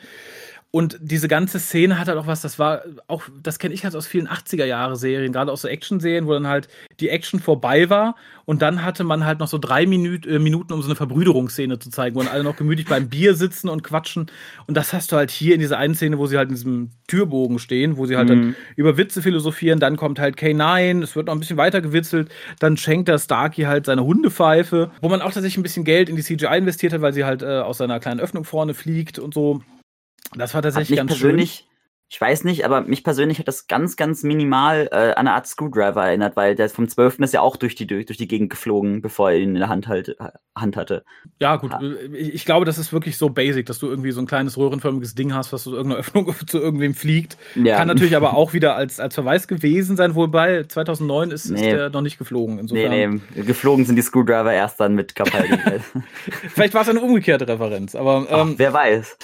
Und diese ganze Szene hat halt auch was, das war auch, das kenne ich halt aus vielen 80er-Jahre-Serien, gerade aus so Action-Serien, wo dann halt die Action vorbei war und dann hatte man halt noch so drei Minut, äh, Minuten, um so eine Verbrüderungsszene zu zeigen, wo dann alle noch gemütlich beim Bier sitzen und quatschen. Und das hast du halt hier in dieser einen Szene, wo sie halt in diesem Türbogen stehen, wo sie halt mhm. dann über Witze philosophieren, dann kommt halt K9, es wird noch ein bisschen weiter gewitzelt, dann schenkt der Starkey halt seine Hundepfeife, wo man auch tatsächlich ein bisschen Geld in die CGI investiert hat, weil sie halt äh, aus seiner kleinen Öffnung vorne fliegt und so. Das war tatsächlich ganz persönlich, schön ich weiß nicht, aber mich persönlich hat das ganz, ganz minimal äh, an eine Art Screwdriver erinnert, weil der vom 12. ist ja auch durch die, durch, durch die Gegend geflogen, bevor er ihn in der Hand, halt, Hand hatte. Ja, gut. Ja. Ich, ich, glaube, das ist wirklich so basic, dass du irgendwie so ein kleines röhrenförmiges Ding hast, was zu irgendeiner Öffnung zu irgendwem fliegt. Ja. Kann natürlich aber auch wieder als, als Verweis gewesen sein, wobei 2009 ist, nee. ist der noch nicht geflogen. Insofern. Nee, nee, geflogen sind die Screwdriver erst dann mit Capaldi. Vielleicht war es eine umgekehrte Referenz, aber ähm, Ach, wer weiß.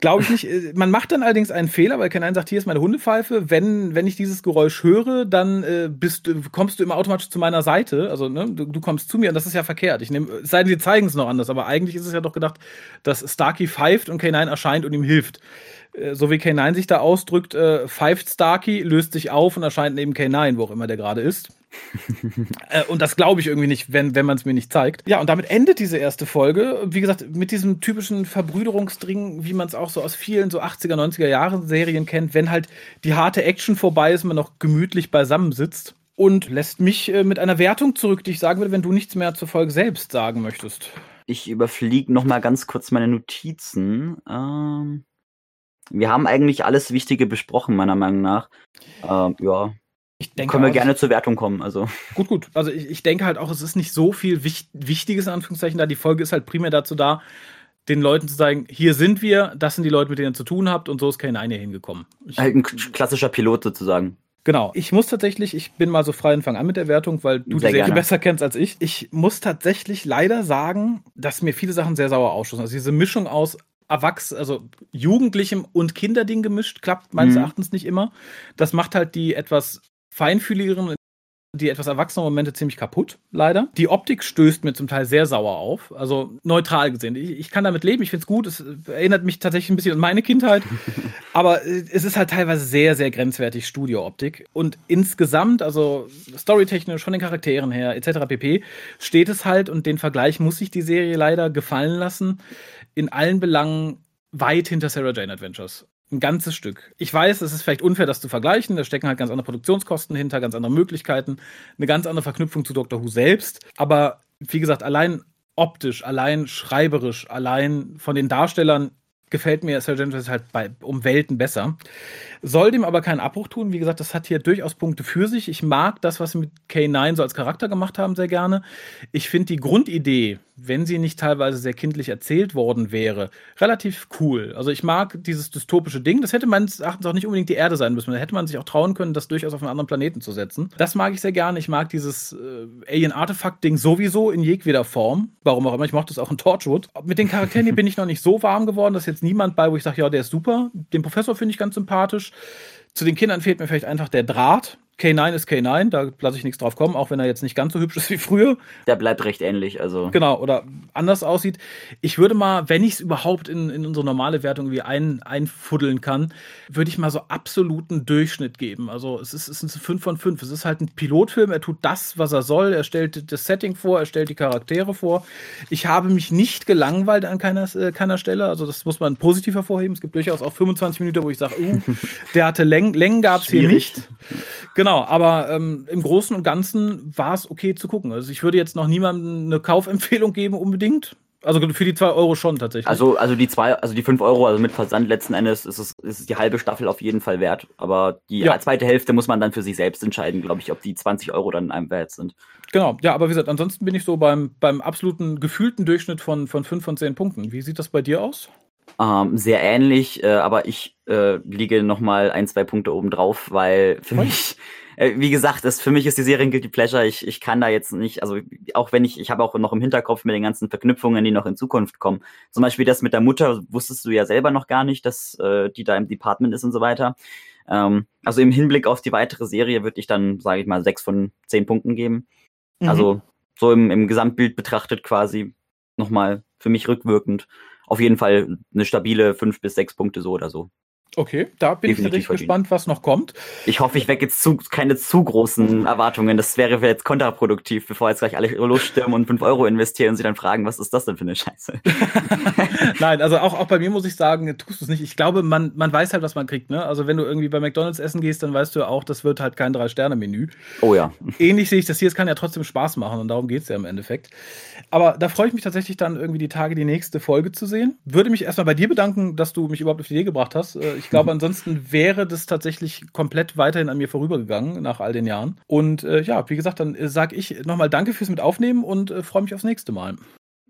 Glaube ich nicht. Man macht dann allerdings einen Fehler, weil kein Nein sagt, hier ist meine Hundepfeife. Wenn, wenn ich dieses Geräusch höre, dann äh, bist, kommst du immer automatisch zu meiner Seite. Also ne, du, du kommst zu mir und das ist ja verkehrt. Ich nehme, es sei denn, sie zeigen es noch anders, aber eigentlich ist es ja doch gedacht, dass Starkey pfeift und K9 erscheint und ihm hilft. äh, so wie K9 sich da ausdrückt, äh, pfeift Starkey, löst sich auf und erscheint neben K9, wo auch immer der gerade ist. Äh, und das glaube ich irgendwie nicht, wenn, wenn man es mir nicht zeigt. Ja, und damit endet diese erste Folge. Wie gesagt, mit diesem typischen Verbrüderungsdring, wie man es auch so aus vielen so 80er, 90er Jahren Serien kennt, wenn halt die harte Action vorbei ist, man noch gemütlich beisammensitzt. Und lässt mich äh, mit einer Wertung zurück, die ich sagen würde, wenn du nichts mehr zur Folge selbst sagen möchtest. Ich überfliege noch mal ganz kurz meine Notizen. Ähm, wir haben eigentlich alles Wichtige besprochen, meiner Meinung nach. Ähm, ja, ich denke Können wir auch, gerne zur Wertung kommen. Also. Gut, gut. Also ich, ich denke halt auch, es ist nicht so viel Wicht, Wichtiges in Anführungszeichen da. Die Folge ist halt primär dazu da, den Leuten zu sagen, hier sind wir, das sind die Leute, mit denen ihr zu tun habt und so ist kein eine hingekommen. Ich, halt ein klassischer Pilot sozusagen. Genau. Ich muss tatsächlich, ich bin mal so frei und fange an mit der Wertung, weil du sehr die Serie besser kennst als ich. Ich muss tatsächlich leider sagen, dass mir viele Sachen sehr sauer ausstoßen. Also diese Mischung aus Erwachs also Jugendlichem und Kinderding gemischt, klappt meines mhm. Erachtens nicht immer. Das macht halt die etwas feinfühligeren, die etwas erwachsenen Momente ziemlich kaputt, leider. Die Optik stößt mir zum Teil sehr sauer auf, also neutral gesehen. Ich, ich kann damit leben, ich finde es gut, es erinnert mich tatsächlich ein bisschen an meine Kindheit, aber es ist halt teilweise sehr, sehr grenzwertig Studio-Optik. Und insgesamt, also storytechnisch, von den Charakteren her, etc. pp., steht es halt, und den Vergleich muss sich die Serie leider gefallen lassen, in allen Belangen weit hinter Sarah Jane Adventures. Ein ganzes Stück. Ich weiß, es ist vielleicht unfair, das zu vergleichen. Da stecken halt ganz andere Produktionskosten hinter, ganz andere Möglichkeiten, eine ganz andere Verknüpfung zu Doctor Who selbst. Aber wie gesagt, allein optisch, allein schreiberisch, allein von den Darstellern gefällt mir Sergeant halt bei, um Welten besser. Soll dem aber keinen Abbruch tun. Wie gesagt, das hat hier durchaus Punkte für sich. Ich mag das, was sie mit K9 so als Charakter gemacht haben, sehr gerne. Ich finde die Grundidee, wenn sie nicht teilweise sehr kindlich erzählt worden wäre, relativ cool. Also ich mag dieses dystopische Ding. Das hätte meines Erachtens auch nicht unbedingt die Erde sein müssen. Da hätte man sich auch trauen können, das durchaus auf einen anderen Planeten zu setzen. Das mag ich sehr gerne. Ich mag dieses äh, Alien-Artefakt-Ding sowieso in jedweder Form. Warum auch immer. Ich mochte es auch in Torchwood. Mit den Charakteren bin ich noch nicht so warm geworden. Da ist jetzt niemand bei, wo ich sage, ja, der ist super. Den Professor finde ich ganz sympathisch. Zu den Kindern fehlt mir vielleicht einfach der Draht. K9 ist K9, da lasse ich nichts drauf kommen, auch wenn er jetzt nicht ganz so hübsch ist wie früher. Der bleibt recht ähnlich, also. Genau, oder anders aussieht. Ich würde mal, wenn ich es überhaupt in, in unsere normale Wertung wie ein, einfuddeln kann, würde ich mal so absoluten Durchschnitt geben. Also es ist, es ist ein 5 von 5. Es ist halt ein Pilotfilm, er tut das, was er soll. Er stellt das Setting vor, er stellt die Charaktere vor. Ich habe mich nicht gelangweilt an keiner, äh, keiner Stelle. Also das muss man positiv hervorheben. Es gibt durchaus auch 25 Minuten, wo ich sage, uh, der hatte Längen, Längen gab es hier nicht. Genau, aber ähm, im Großen und Ganzen war es okay zu gucken. Also ich würde jetzt noch niemandem eine Kaufempfehlung geben unbedingt. Also für die zwei Euro schon tatsächlich. Also, also die zwei, also die fünf Euro, also mit Versand letzten Endes ist es, ist es die halbe Staffel auf jeden Fall wert. Aber die ja. zweite Hälfte muss man dann für sich selbst entscheiden, glaube ich, ob die 20 Euro dann einem wert sind. Genau, ja, aber wie gesagt, ansonsten bin ich so beim, beim absoluten gefühlten Durchschnitt von, von 5 von 10 Punkten. Wie sieht das bei dir aus? Ähm, sehr ähnlich, äh, aber ich äh, liege noch mal ein, zwei Punkte oben drauf, weil für mich äh, wie gesagt, das, für mich ist die Serie ein Guilty Pleasure. Ich, ich kann da jetzt nicht, also auch wenn ich, ich habe auch noch im Hinterkopf mit den ganzen Verknüpfungen, die noch in Zukunft kommen. Zum Beispiel das mit der Mutter wusstest du ja selber noch gar nicht, dass äh, die da im Department ist und so weiter. Ähm, also im Hinblick auf die weitere Serie würde ich dann, sage ich mal, sechs von zehn Punkten geben. Mhm. Also so im, im Gesamtbild betrachtet quasi nochmal für mich rückwirkend auf jeden Fall eine stabile fünf bis sechs Punkte so oder so. Okay, da bin Definitiv ich richtig gespannt, was noch kommt. Ich hoffe, ich wecke jetzt zu, keine zu großen Erwartungen. Das wäre jetzt kontraproduktiv, bevor jetzt gleich alle losstürmen und 5 Euro investieren und sie dann fragen, was ist das denn für eine Scheiße? Nein, also auch, auch bei mir muss ich sagen, tust du es nicht. Ich glaube, man, man weiß halt, was man kriegt. Ne? Also wenn du irgendwie bei McDonalds essen gehst, dann weißt du auch, das wird halt kein Drei-Sterne-Menü. Oh ja. Ähnlich sehe ich das hier. Es kann ja trotzdem Spaß machen und darum geht es ja im Endeffekt. Aber da freue ich mich tatsächlich dann irgendwie die Tage die nächste Folge zu sehen. Würde mich erstmal bei dir bedanken, dass du mich überhaupt auf die Idee gebracht hast. Ich glaube, ansonsten wäre das tatsächlich komplett weiterhin an mir vorübergegangen nach all den Jahren. Und äh, ja, wie gesagt, dann äh, sage ich nochmal Danke fürs mit aufnehmen und äh, freue mich aufs nächste Mal.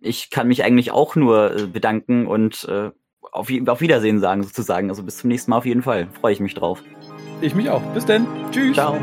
Ich kann mich eigentlich auch nur äh, bedanken und äh, auf, auf Wiedersehen sagen, sozusagen. Also bis zum nächsten Mal auf jeden Fall. Freue ich mich drauf. Ich mich auch. Bis denn. Tschüss. Ciao.